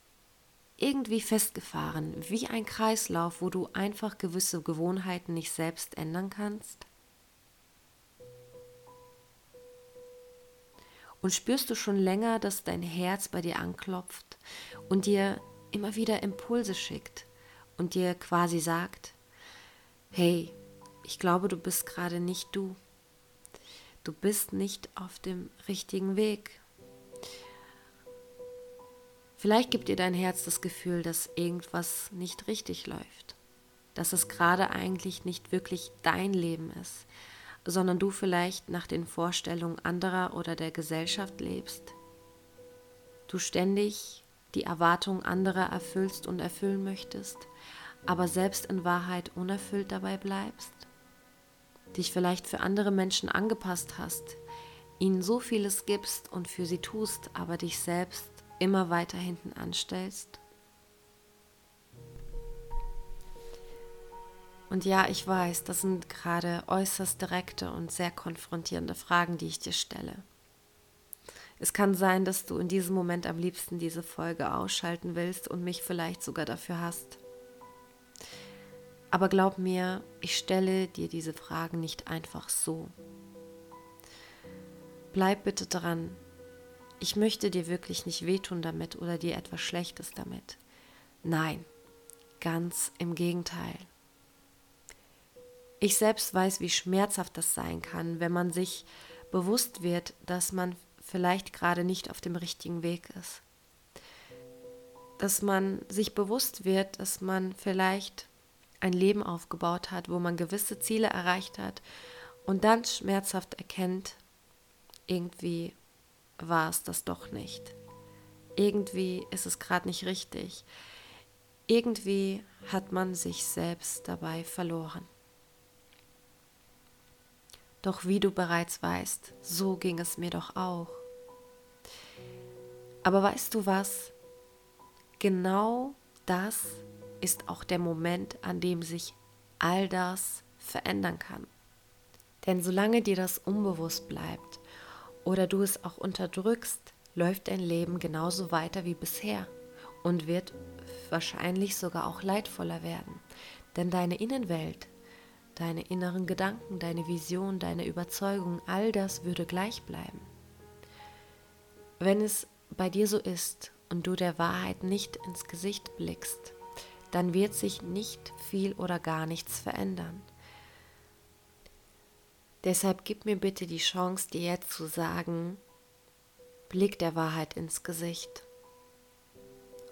irgendwie festgefahren, wie ein Kreislauf, wo du einfach gewisse Gewohnheiten nicht selbst ändern kannst? Und spürst du schon länger, dass dein Herz bei dir anklopft und dir immer wieder Impulse schickt und dir quasi sagt, hey, ich glaube, du bist gerade nicht du. Du bist nicht auf dem richtigen Weg. Vielleicht gibt dir dein Herz das Gefühl, dass irgendwas nicht richtig läuft, dass es gerade eigentlich nicht wirklich dein Leben ist, sondern du vielleicht nach den Vorstellungen anderer oder der Gesellschaft lebst. Du ständig die Erwartungen anderer erfüllst und erfüllen möchtest, aber selbst in Wahrheit unerfüllt dabei bleibst. Dich vielleicht für andere Menschen angepasst hast, ihnen so vieles gibst und für sie tust, aber dich selbst immer weiter hinten anstellst? Und ja, ich weiß, das sind gerade äußerst direkte und sehr konfrontierende Fragen, die ich dir stelle. Es kann sein, dass du in diesem Moment am liebsten diese Folge ausschalten willst und mich vielleicht sogar dafür hast. Aber glaub mir, ich stelle dir diese Fragen nicht einfach so. Bleib bitte dran, ich möchte dir wirklich nicht wehtun damit oder dir etwas Schlechtes damit. Nein, ganz im Gegenteil. Ich selbst weiß, wie schmerzhaft das sein kann, wenn man sich bewusst wird, dass man vielleicht gerade nicht auf dem richtigen Weg ist. Dass man sich bewusst wird, dass man vielleicht ein Leben aufgebaut hat, wo man gewisse Ziele erreicht hat und dann schmerzhaft erkennt, irgendwie war es das doch nicht. Irgendwie ist es gerade nicht richtig. Irgendwie hat man sich selbst dabei verloren. Doch wie du bereits weißt, so ging es mir doch auch. Aber weißt du was? Genau das ist auch der Moment, an dem sich all das verändern kann. Denn solange dir das unbewusst bleibt oder du es auch unterdrückst, läuft dein Leben genauso weiter wie bisher und wird wahrscheinlich sogar auch leidvoller werden. Denn deine Innenwelt, deine inneren Gedanken, deine Vision, deine Überzeugung, all das würde gleich bleiben. wenn es bei dir so ist und du der Wahrheit nicht ins Gesicht blickst, dann wird sich nicht viel oder gar nichts verändern. Deshalb gib mir bitte die Chance, dir jetzt zu sagen, blick der Wahrheit ins Gesicht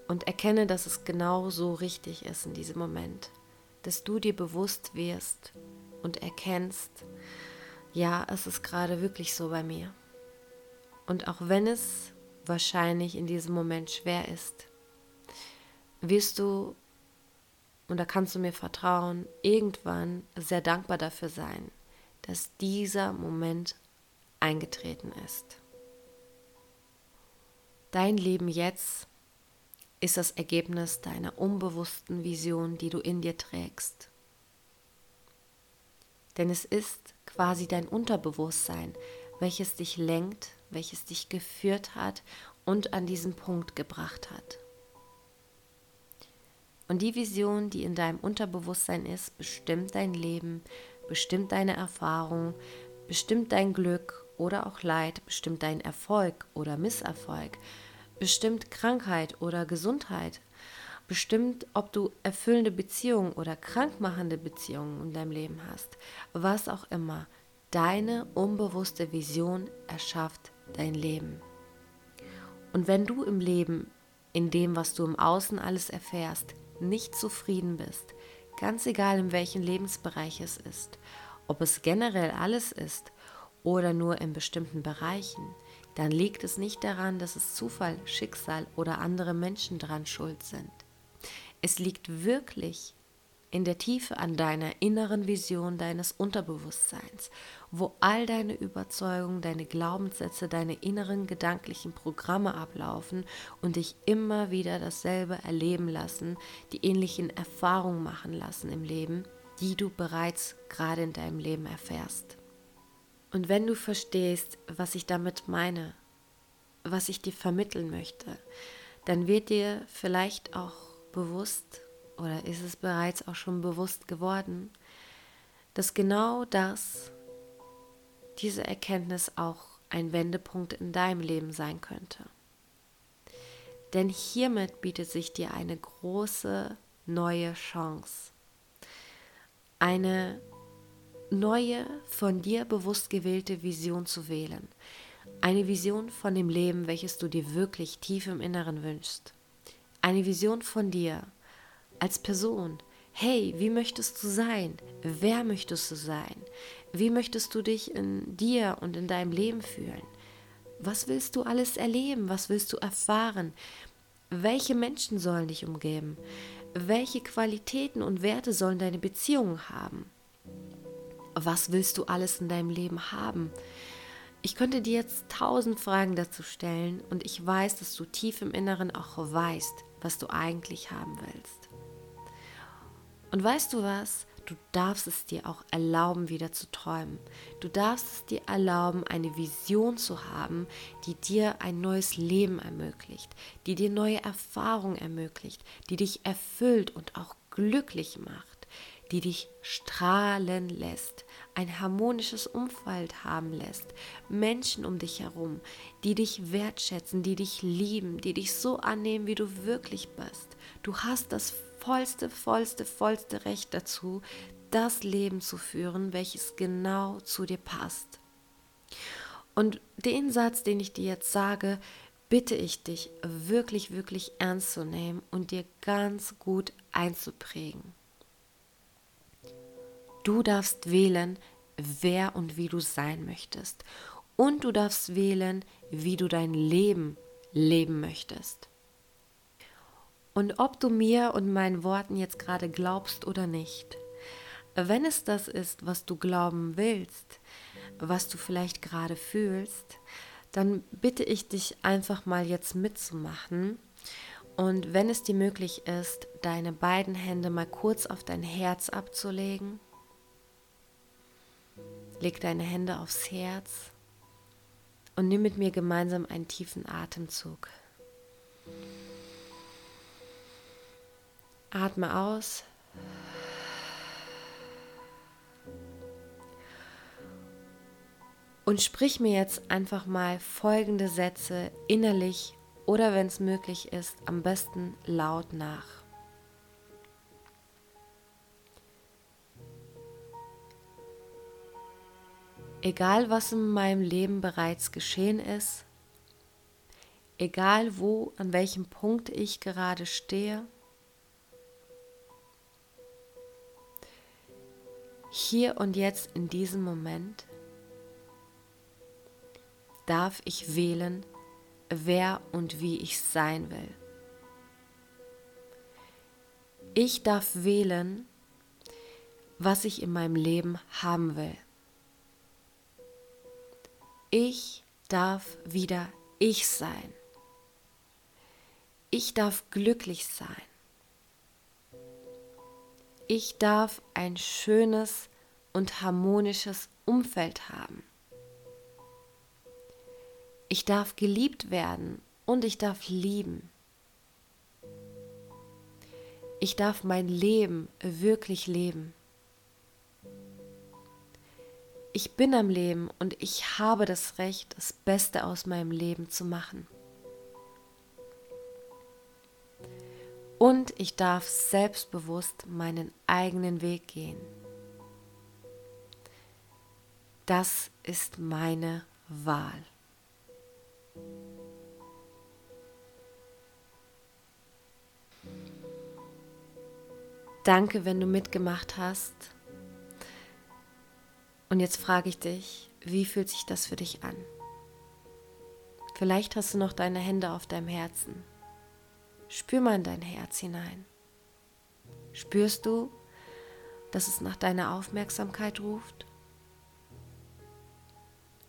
und erkenne, dass es genau so richtig ist in diesem Moment, dass du dir bewusst wirst und erkennst, ja, es ist gerade wirklich so bei mir. Und auch wenn es wahrscheinlich in diesem Moment schwer ist, wirst du, und da kannst du mir vertrauen, irgendwann sehr dankbar dafür sein, dass dieser Moment eingetreten ist. Dein Leben jetzt ist das Ergebnis deiner unbewussten Vision, die du in dir trägst. Denn es ist quasi dein Unterbewusstsein, welches dich lenkt, welches dich geführt hat und an diesen Punkt gebracht hat. Und die Vision, die in deinem Unterbewusstsein ist, bestimmt dein Leben, bestimmt deine Erfahrung, bestimmt dein Glück oder auch Leid, bestimmt deinen Erfolg oder Misserfolg, bestimmt Krankheit oder Gesundheit, bestimmt, ob du erfüllende Beziehungen oder krankmachende Beziehungen in deinem Leben hast, was auch immer. Deine unbewusste Vision erschafft dein Leben. Und wenn du im Leben, in dem, was du im Außen alles erfährst, nicht zufrieden bist, ganz egal in welchem Lebensbereich es ist, ob es generell alles ist oder nur in bestimmten Bereichen, dann liegt es nicht daran, dass es Zufall, Schicksal oder andere Menschen daran schuld sind. Es liegt wirklich in der Tiefe an deiner inneren Vision deines Unterbewusstseins, wo all deine Überzeugungen, deine Glaubenssätze, deine inneren gedanklichen Programme ablaufen und dich immer wieder dasselbe erleben lassen, die ähnlichen Erfahrungen machen lassen im Leben, die du bereits gerade in deinem Leben erfährst. Und wenn du verstehst, was ich damit meine, was ich dir vermitteln möchte, dann wird dir vielleicht auch bewusst, oder ist es bereits auch schon bewusst geworden, dass genau das, diese Erkenntnis auch ein Wendepunkt in deinem Leben sein könnte. Denn hiermit bietet sich dir eine große neue Chance. Eine neue, von dir bewusst gewählte Vision zu wählen. Eine Vision von dem Leben, welches du dir wirklich tief im Inneren wünschst. Eine Vision von dir, als Person. Hey, wie möchtest du sein? Wer möchtest du sein? Wie möchtest du dich in dir und in deinem Leben fühlen? Was willst du alles erleben? Was willst du erfahren? Welche Menschen sollen dich umgeben? Welche Qualitäten und Werte sollen deine Beziehungen haben? Was willst du alles in deinem Leben haben? Ich könnte dir jetzt tausend Fragen dazu stellen und ich weiß, dass du tief im Inneren auch weißt, was du eigentlich haben willst. Und weißt du was? Du darfst es dir auch erlauben, wieder zu träumen. Du darfst es dir erlauben, eine Vision zu haben, die dir ein neues Leben ermöglicht, die dir neue Erfahrungen ermöglicht, die dich erfüllt und auch glücklich macht, die dich strahlen lässt, ein harmonisches Umfeld haben lässt, Menschen um dich herum, die dich wertschätzen, die dich lieben, die dich so annehmen, wie du wirklich bist. Du hast das vollste, vollste, vollste Recht dazu, das Leben zu führen, welches genau zu dir passt. Und den Satz, den ich dir jetzt sage, bitte ich dich wirklich, wirklich ernst zu nehmen und dir ganz gut einzuprägen. Du darfst wählen, wer und wie du sein möchtest. Und du darfst wählen, wie du dein Leben leben möchtest. Und ob du mir und meinen Worten jetzt gerade glaubst oder nicht, wenn es das ist, was du glauben willst, was du vielleicht gerade fühlst, dann bitte ich dich einfach mal jetzt mitzumachen. Und wenn es dir möglich ist, deine beiden Hände mal kurz auf dein Herz abzulegen. Leg deine Hände aufs Herz und nimm mit mir gemeinsam einen tiefen Atemzug. Atme aus. Und sprich mir jetzt einfach mal folgende Sätze innerlich oder wenn es möglich ist, am besten laut nach. Egal was in meinem Leben bereits geschehen ist, egal wo, an welchem Punkt ich gerade stehe, hier und jetzt in diesem Moment darf ich wählen, wer und wie ich sein will. Ich darf wählen, was ich in meinem Leben haben will. Ich darf wieder ich sein. Ich darf glücklich sein. Ich darf ein schönes und harmonisches Umfeld haben. Ich darf geliebt werden und ich darf lieben. Ich darf mein Leben wirklich leben. Ich bin am Leben und ich habe das Recht, das Beste aus meinem Leben zu machen. Und ich darf selbstbewusst meinen eigenen Weg gehen. Das ist meine Wahl. Danke, wenn du mitgemacht hast. Und jetzt frage ich dich, wie fühlt sich das für dich an? Vielleicht hast du noch deine Hände auf deinem Herzen. Spür mal in dein Herz hinein. Spürst du, dass es nach deiner Aufmerksamkeit ruft?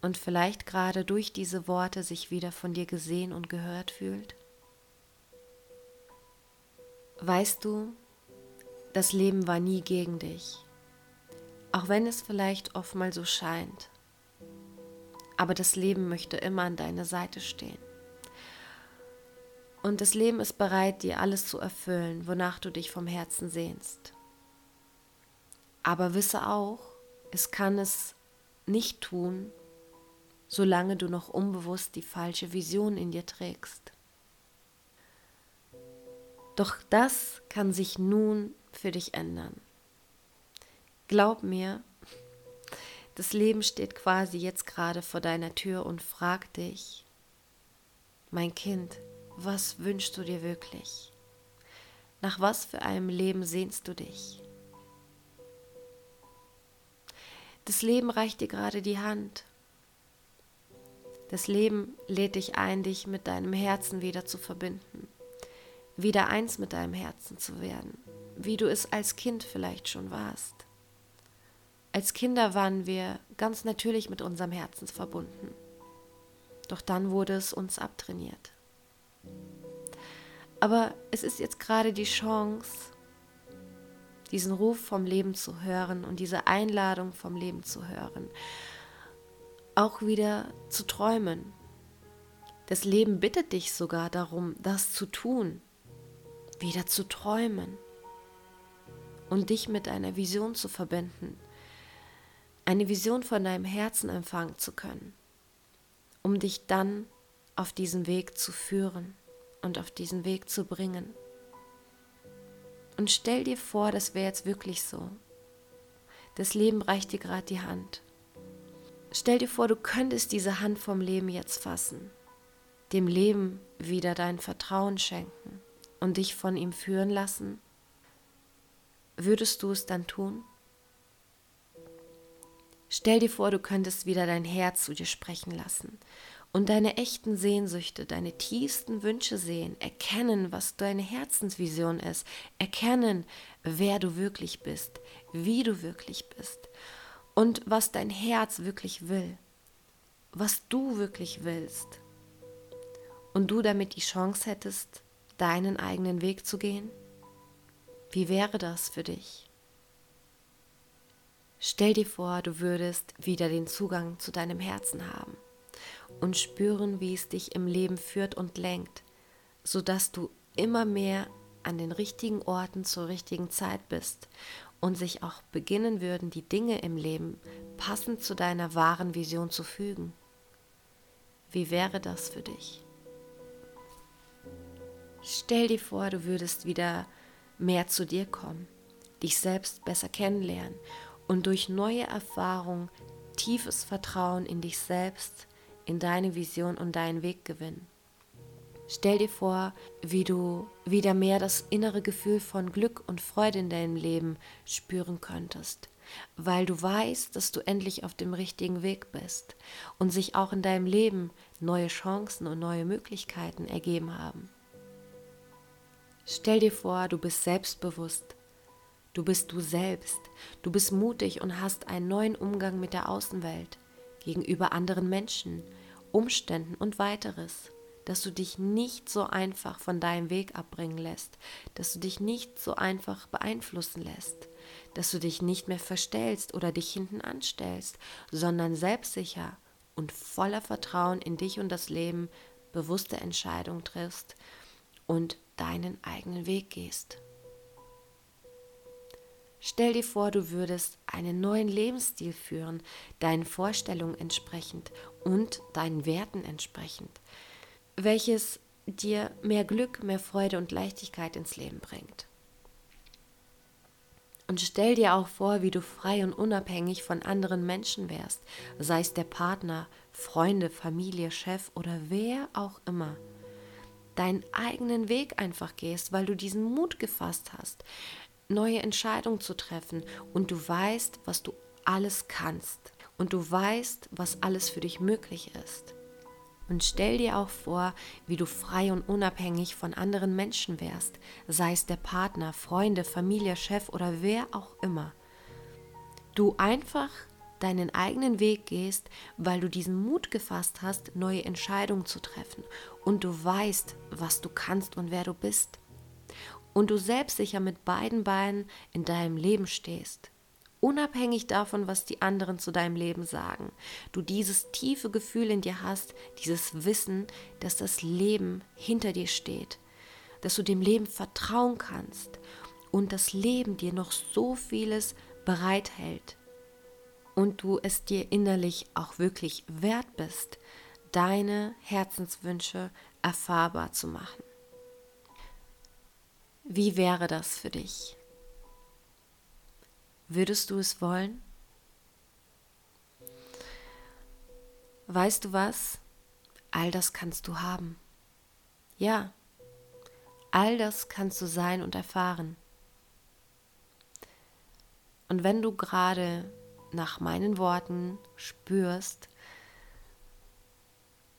Und vielleicht gerade durch diese Worte sich wieder von dir gesehen und gehört fühlt? Weißt du, das Leben war nie gegen dich, auch wenn es vielleicht oft mal so scheint. Aber das Leben möchte immer an deiner Seite stehen. Und das Leben ist bereit, dir alles zu erfüllen, wonach du dich vom Herzen sehnst. Aber wisse auch, es kann es nicht tun, solange du noch unbewusst die falsche Vision in dir trägst. Doch das kann sich nun für dich ändern. Glaub mir, das Leben steht quasi jetzt gerade vor deiner Tür und fragt dich, mein Kind, was wünschst du dir wirklich? Nach was für einem Leben sehnst du dich? Das Leben reicht dir gerade die Hand. Das Leben lädt dich ein, dich mit deinem Herzen wieder zu verbinden, wieder eins mit deinem Herzen zu werden wie du es als Kind vielleicht schon warst. Als Kinder waren wir ganz natürlich mit unserem Herzen verbunden. Doch dann wurde es uns abtrainiert. Aber es ist jetzt gerade die Chance, diesen Ruf vom Leben zu hören und diese Einladung vom Leben zu hören. Auch wieder zu träumen. Das Leben bittet dich sogar darum, das zu tun, wieder zu träumen. Und dich mit einer Vision zu verbinden, eine Vision von deinem Herzen empfangen zu können, um dich dann auf diesen Weg zu führen und auf diesen Weg zu bringen. Und stell dir vor, das wäre jetzt wirklich so. Das Leben reicht dir gerade die Hand. Stell dir vor, du könntest diese Hand vom Leben jetzt fassen, dem Leben wieder dein Vertrauen schenken und dich von ihm führen lassen Würdest du es dann tun? Stell dir vor, du könntest wieder dein Herz zu dir sprechen lassen und deine echten Sehnsüchte, deine tiefsten Wünsche sehen, erkennen, was deine Herzensvision ist, erkennen, wer du wirklich bist, wie du wirklich bist und was dein Herz wirklich will, was du wirklich willst. Und du damit die Chance hättest, deinen eigenen Weg zu gehen? Wie wäre das für dich? Stell dir vor, du würdest wieder den Zugang zu deinem Herzen haben und spüren, wie es dich im Leben führt und lenkt, sodass du immer mehr an den richtigen Orten zur richtigen Zeit bist und sich auch beginnen würden, die Dinge im Leben passend zu deiner wahren Vision zu fügen. Wie wäre das für dich? Stell dir vor, du würdest wieder mehr zu dir kommen, dich selbst besser kennenlernen und durch neue Erfahrungen tiefes Vertrauen in dich selbst, in deine Vision und deinen Weg gewinnen. Stell dir vor, wie du wieder mehr das innere Gefühl von Glück und Freude in deinem Leben spüren könntest, weil du weißt, dass du endlich auf dem richtigen Weg bist und sich auch in deinem Leben neue Chancen und neue Möglichkeiten ergeben haben. Stell dir vor, du bist selbstbewusst, du bist du selbst, du bist mutig und hast einen neuen Umgang mit der Außenwelt gegenüber anderen Menschen, Umständen und weiteres dass du dich nicht so einfach von deinem Weg abbringen lässt, dass du dich nicht so einfach beeinflussen lässt, dass du dich nicht mehr verstellst oder dich hinten anstellst, sondern selbstsicher und voller Vertrauen in dich und das Leben bewusste Entscheidungen triffst und deinen eigenen Weg gehst. Stell dir vor, du würdest einen neuen Lebensstil führen, deinen Vorstellungen entsprechend und deinen Werten entsprechend welches dir mehr Glück, mehr Freude und Leichtigkeit ins Leben bringt. Und stell dir auch vor, wie du frei und unabhängig von anderen Menschen wärst, sei es der Partner, Freunde, Familie, Chef oder wer auch immer. Deinen eigenen Weg einfach gehst, weil du diesen Mut gefasst hast, neue Entscheidungen zu treffen und du weißt, was du alles kannst und du weißt, was alles für dich möglich ist. Und stell dir auch vor, wie du frei und unabhängig von anderen Menschen wärst, sei es der Partner, Freunde, Familie, Chef oder wer auch immer. Du einfach deinen eigenen Weg gehst, weil du diesen Mut gefasst hast, neue Entscheidungen zu treffen und du weißt, was du kannst und wer du bist. Und du selbstsicher mit beiden Beinen in deinem Leben stehst unabhängig davon, was die anderen zu deinem Leben sagen. Du dieses tiefe Gefühl in dir hast, dieses Wissen, dass das Leben hinter dir steht, dass du dem Leben vertrauen kannst und das Leben dir noch so vieles bereithält und du es dir innerlich auch wirklich wert bist, deine Herzenswünsche erfahrbar zu machen. Wie wäre das für dich? Würdest du es wollen? Weißt du was? All das kannst du haben. Ja, all das kannst du sein und erfahren. Und wenn du gerade nach meinen Worten spürst,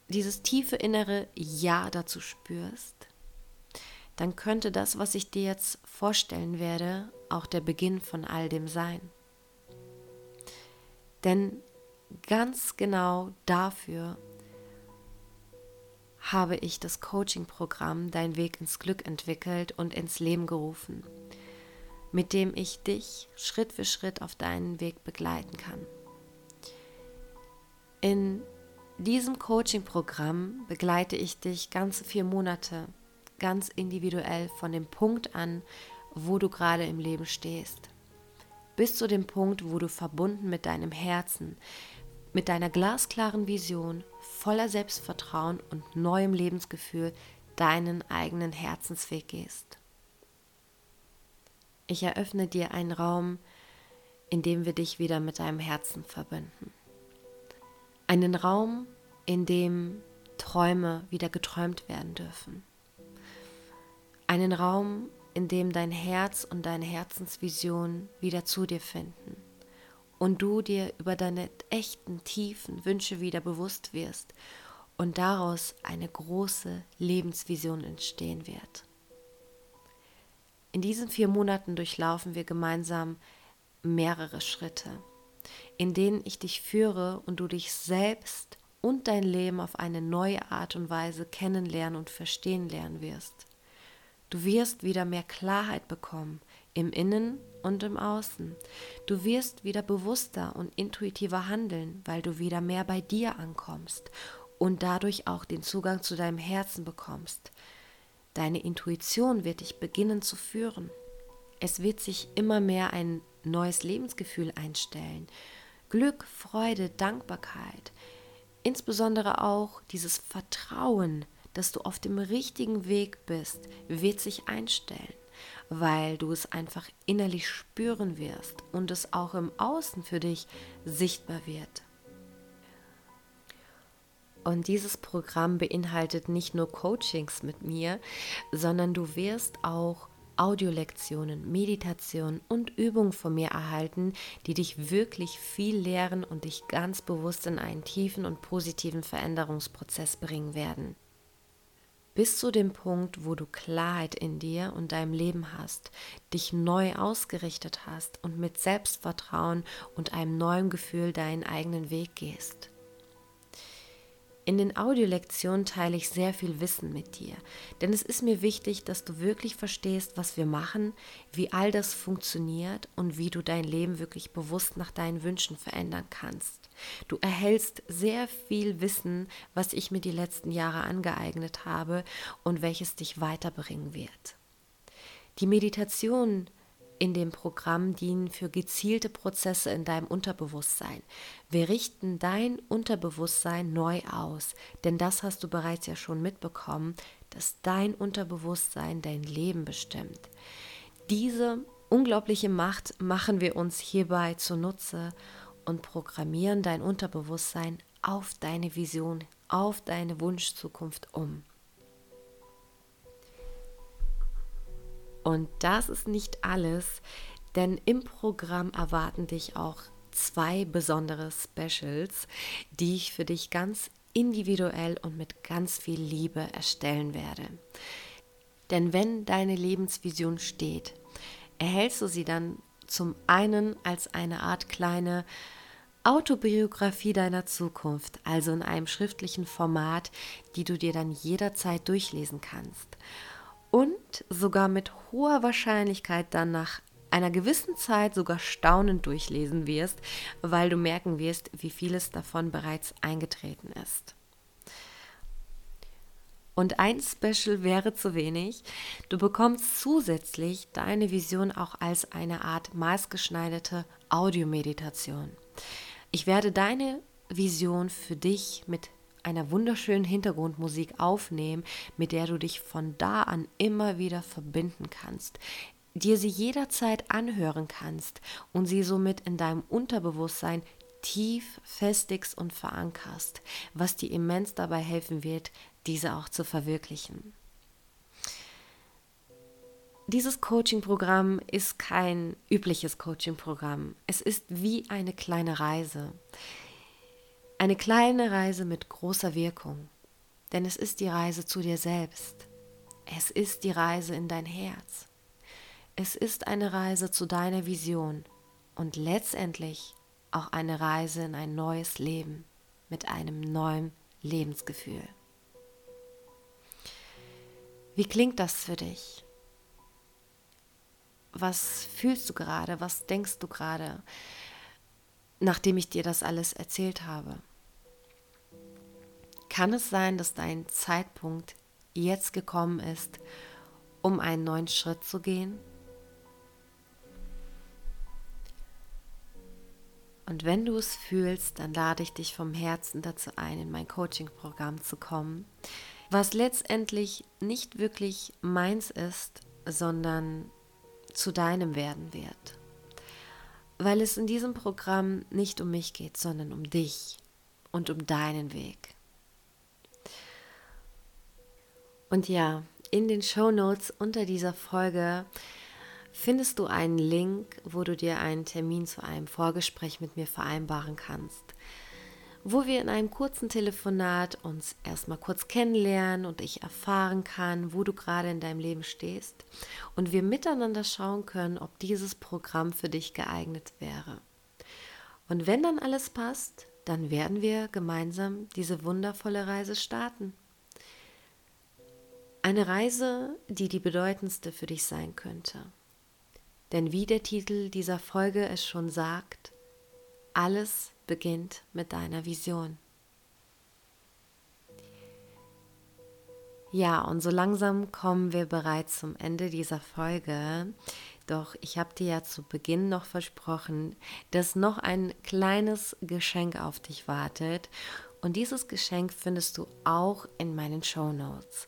dieses tiefe innere Ja dazu spürst, dann könnte das, was ich dir jetzt vorstellen werde, auch der Beginn von all dem sein. Denn ganz genau dafür habe ich das Coaching-Programm Dein Weg ins Glück entwickelt und ins Leben gerufen, mit dem ich dich Schritt für Schritt auf deinen Weg begleiten kann. In diesem Coaching-Programm begleite ich dich ganze vier Monate, ganz individuell von dem Punkt an, wo du gerade im Leben stehst. Bis zu dem Punkt, wo du verbunden mit deinem Herzen, mit deiner glasklaren Vision, voller Selbstvertrauen und neuem Lebensgefühl deinen eigenen Herzensweg gehst. Ich eröffne dir einen Raum, in dem wir dich wieder mit deinem Herzen verbinden. Einen Raum, in dem Träume wieder geträumt werden dürfen. Einen Raum, in dem dein Herz und deine Herzensvision wieder zu dir finden und du dir über deine echten, tiefen Wünsche wieder bewusst wirst und daraus eine große Lebensvision entstehen wird. In diesen vier Monaten durchlaufen wir gemeinsam mehrere Schritte, in denen ich dich führe und du dich selbst und dein Leben auf eine neue Art und Weise kennenlernen und verstehen lernen wirst. Du wirst wieder mehr Klarheit bekommen im Innen und im Außen. Du wirst wieder bewusster und intuitiver handeln, weil du wieder mehr bei dir ankommst und dadurch auch den Zugang zu deinem Herzen bekommst. Deine Intuition wird dich beginnen zu führen. Es wird sich immer mehr ein neues Lebensgefühl einstellen. Glück, Freude, Dankbarkeit. Insbesondere auch dieses Vertrauen, dass du auf dem richtigen Weg bist, wird sich einstellen, weil du es einfach innerlich spüren wirst und es auch im Außen für dich sichtbar wird. Und dieses Programm beinhaltet nicht nur Coachings mit mir, sondern du wirst auch Audiolektionen, Meditationen und Übungen von mir erhalten, die dich wirklich viel lehren und dich ganz bewusst in einen tiefen und positiven Veränderungsprozess bringen werden. Bis zu dem Punkt, wo du Klarheit in dir und deinem Leben hast, dich neu ausgerichtet hast und mit Selbstvertrauen und einem neuen Gefühl deinen eigenen Weg gehst. In den Audiolektionen teile ich sehr viel Wissen mit dir, denn es ist mir wichtig, dass du wirklich verstehst, was wir machen, wie all das funktioniert und wie du dein Leben wirklich bewusst nach deinen Wünschen verändern kannst. Du erhältst sehr viel Wissen, was ich mir die letzten Jahre angeeignet habe und welches dich weiterbringen wird. Die Meditation in dem Programm dienen für gezielte Prozesse in deinem Unterbewusstsein. Wir richten dein Unterbewusstsein neu aus, denn das hast du bereits ja schon mitbekommen, dass dein Unterbewusstsein dein Leben bestimmt. Diese unglaubliche Macht machen wir uns hierbei zunutze und programmieren dein Unterbewusstsein auf deine Vision, auf deine Wunschzukunft um. Und das ist nicht alles, denn im Programm erwarten dich auch zwei besondere Specials, die ich für dich ganz individuell und mit ganz viel Liebe erstellen werde. Denn wenn deine Lebensvision steht, erhältst du sie dann zum einen als eine Art kleine Autobiografie deiner Zukunft, also in einem schriftlichen Format, die du dir dann jederzeit durchlesen kannst und sogar mit hoher Wahrscheinlichkeit dann nach einer gewissen Zeit sogar staunend durchlesen wirst, weil du merken wirst, wie vieles davon bereits eingetreten ist. Und ein Special wäre zu wenig. Du bekommst zusätzlich deine Vision auch als eine Art maßgeschneiderte Audiomeditation. Ich werde deine Vision für dich mit einer wunderschönen Hintergrundmusik aufnehmen, mit der du dich von da an immer wieder verbinden kannst, dir sie jederzeit anhören kannst und sie somit in deinem Unterbewusstsein tief festigst und verankerst, was dir immens dabei helfen wird, diese auch zu verwirklichen. Dieses Coaching-Programm ist kein übliches Coaching-Programm. Es ist wie eine kleine Reise. Eine kleine Reise mit großer Wirkung, denn es ist die Reise zu dir selbst. Es ist die Reise in dein Herz. Es ist eine Reise zu deiner Vision und letztendlich auch eine Reise in ein neues Leben mit einem neuen Lebensgefühl. Wie klingt das für dich? Was fühlst du gerade? Was denkst du gerade, nachdem ich dir das alles erzählt habe? Kann es sein, dass dein Zeitpunkt jetzt gekommen ist, um einen neuen Schritt zu gehen? Und wenn du es fühlst, dann lade ich dich vom Herzen dazu ein, in mein Coaching-Programm zu kommen, was letztendlich nicht wirklich meins ist, sondern zu deinem werden wird. Weil es in diesem Programm nicht um mich geht, sondern um dich und um deinen Weg. Und ja, in den Show Notes unter dieser Folge findest du einen Link, wo du dir einen Termin zu einem Vorgespräch mit mir vereinbaren kannst, wo wir in einem kurzen Telefonat uns erstmal kurz kennenlernen und ich erfahren kann, wo du gerade in deinem Leben stehst und wir miteinander schauen können, ob dieses Programm für dich geeignet wäre. Und wenn dann alles passt, dann werden wir gemeinsam diese wundervolle Reise starten. Eine Reise, die die bedeutendste für dich sein könnte. Denn wie der Titel dieser Folge es schon sagt, alles beginnt mit deiner Vision. Ja, und so langsam kommen wir bereits zum Ende dieser Folge. Doch ich habe dir ja zu Beginn noch versprochen, dass noch ein kleines Geschenk auf dich wartet. Und dieses Geschenk findest du auch in meinen Show Notes.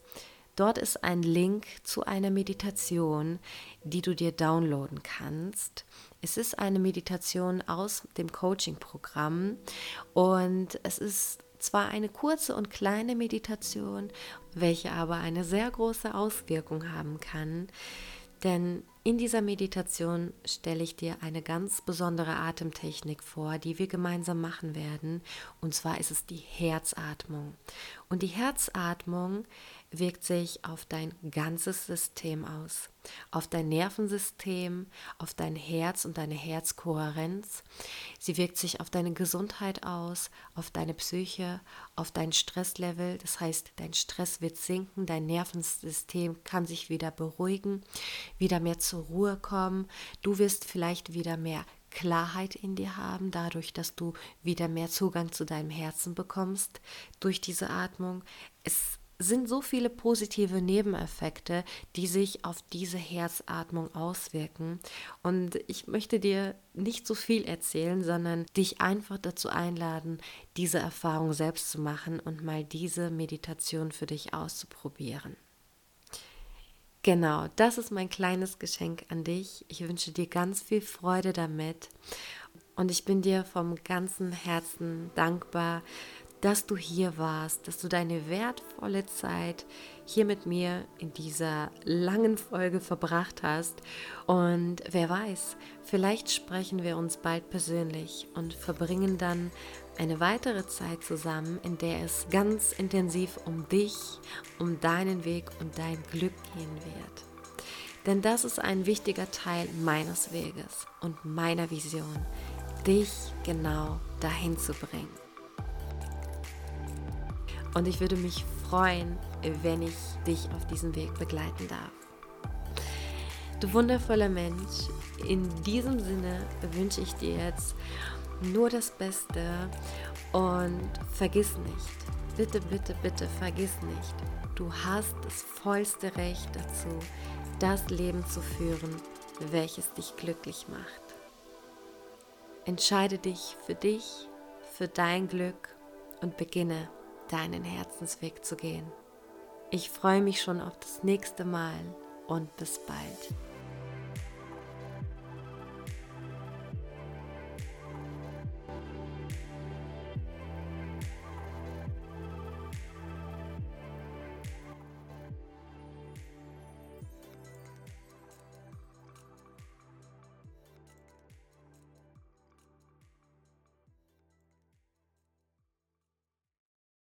Dort ist ein Link zu einer Meditation, die du dir downloaden kannst. Es ist eine Meditation aus dem Coaching-Programm und es ist zwar eine kurze und kleine Meditation, welche aber eine sehr große Auswirkung haben kann, denn in dieser Meditation stelle ich dir eine ganz besondere Atemtechnik vor, die wir gemeinsam machen werden. Und zwar ist es die Herzatmung. Und die Herzatmung wirkt sich auf dein ganzes System aus, auf dein Nervensystem, auf dein Herz und deine Herzkohärenz. Sie wirkt sich auf deine Gesundheit aus, auf deine Psyche, auf dein Stresslevel. Das heißt, dein Stress wird sinken, dein Nervensystem kann sich wieder beruhigen, wieder mehr zur Ruhe kommen. Du wirst vielleicht wieder mehr Klarheit in dir haben, dadurch, dass du wieder mehr Zugang zu deinem Herzen bekommst durch diese Atmung. Es sind so viele positive Nebeneffekte, die sich auf diese Herzatmung auswirken. Und ich möchte dir nicht so viel erzählen, sondern dich einfach dazu einladen, diese Erfahrung selbst zu machen und mal diese Meditation für dich auszuprobieren. Genau, das ist mein kleines Geschenk an dich. Ich wünsche dir ganz viel Freude damit. Und ich bin dir vom ganzen Herzen dankbar dass du hier warst, dass du deine wertvolle Zeit hier mit mir in dieser langen Folge verbracht hast. Und wer weiß, vielleicht sprechen wir uns bald persönlich und verbringen dann eine weitere Zeit zusammen, in der es ganz intensiv um dich, um deinen Weg und dein Glück gehen wird. Denn das ist ein wichtiger Teil meines Weges und meiner Vision, dich genau dahin zu bringen. Und ich würde mich freuen, wenn ich dich auf diesem Weg begleiten darf. Du wundervoller Mensch, in diesem Sinne wünsche ich dir jetzt nur das Beste und vergiss nicht, bitte, bitte, bitte vergiss nicht, du hast das vollste Recht dazu, das Leben zu führen, welches dich glücklich macht. Entscheide dich für dich, für dein Glück und beginne deinen Herzensweg zu gehen. Ich freue mich schon auf das nächste Mal und bis bald.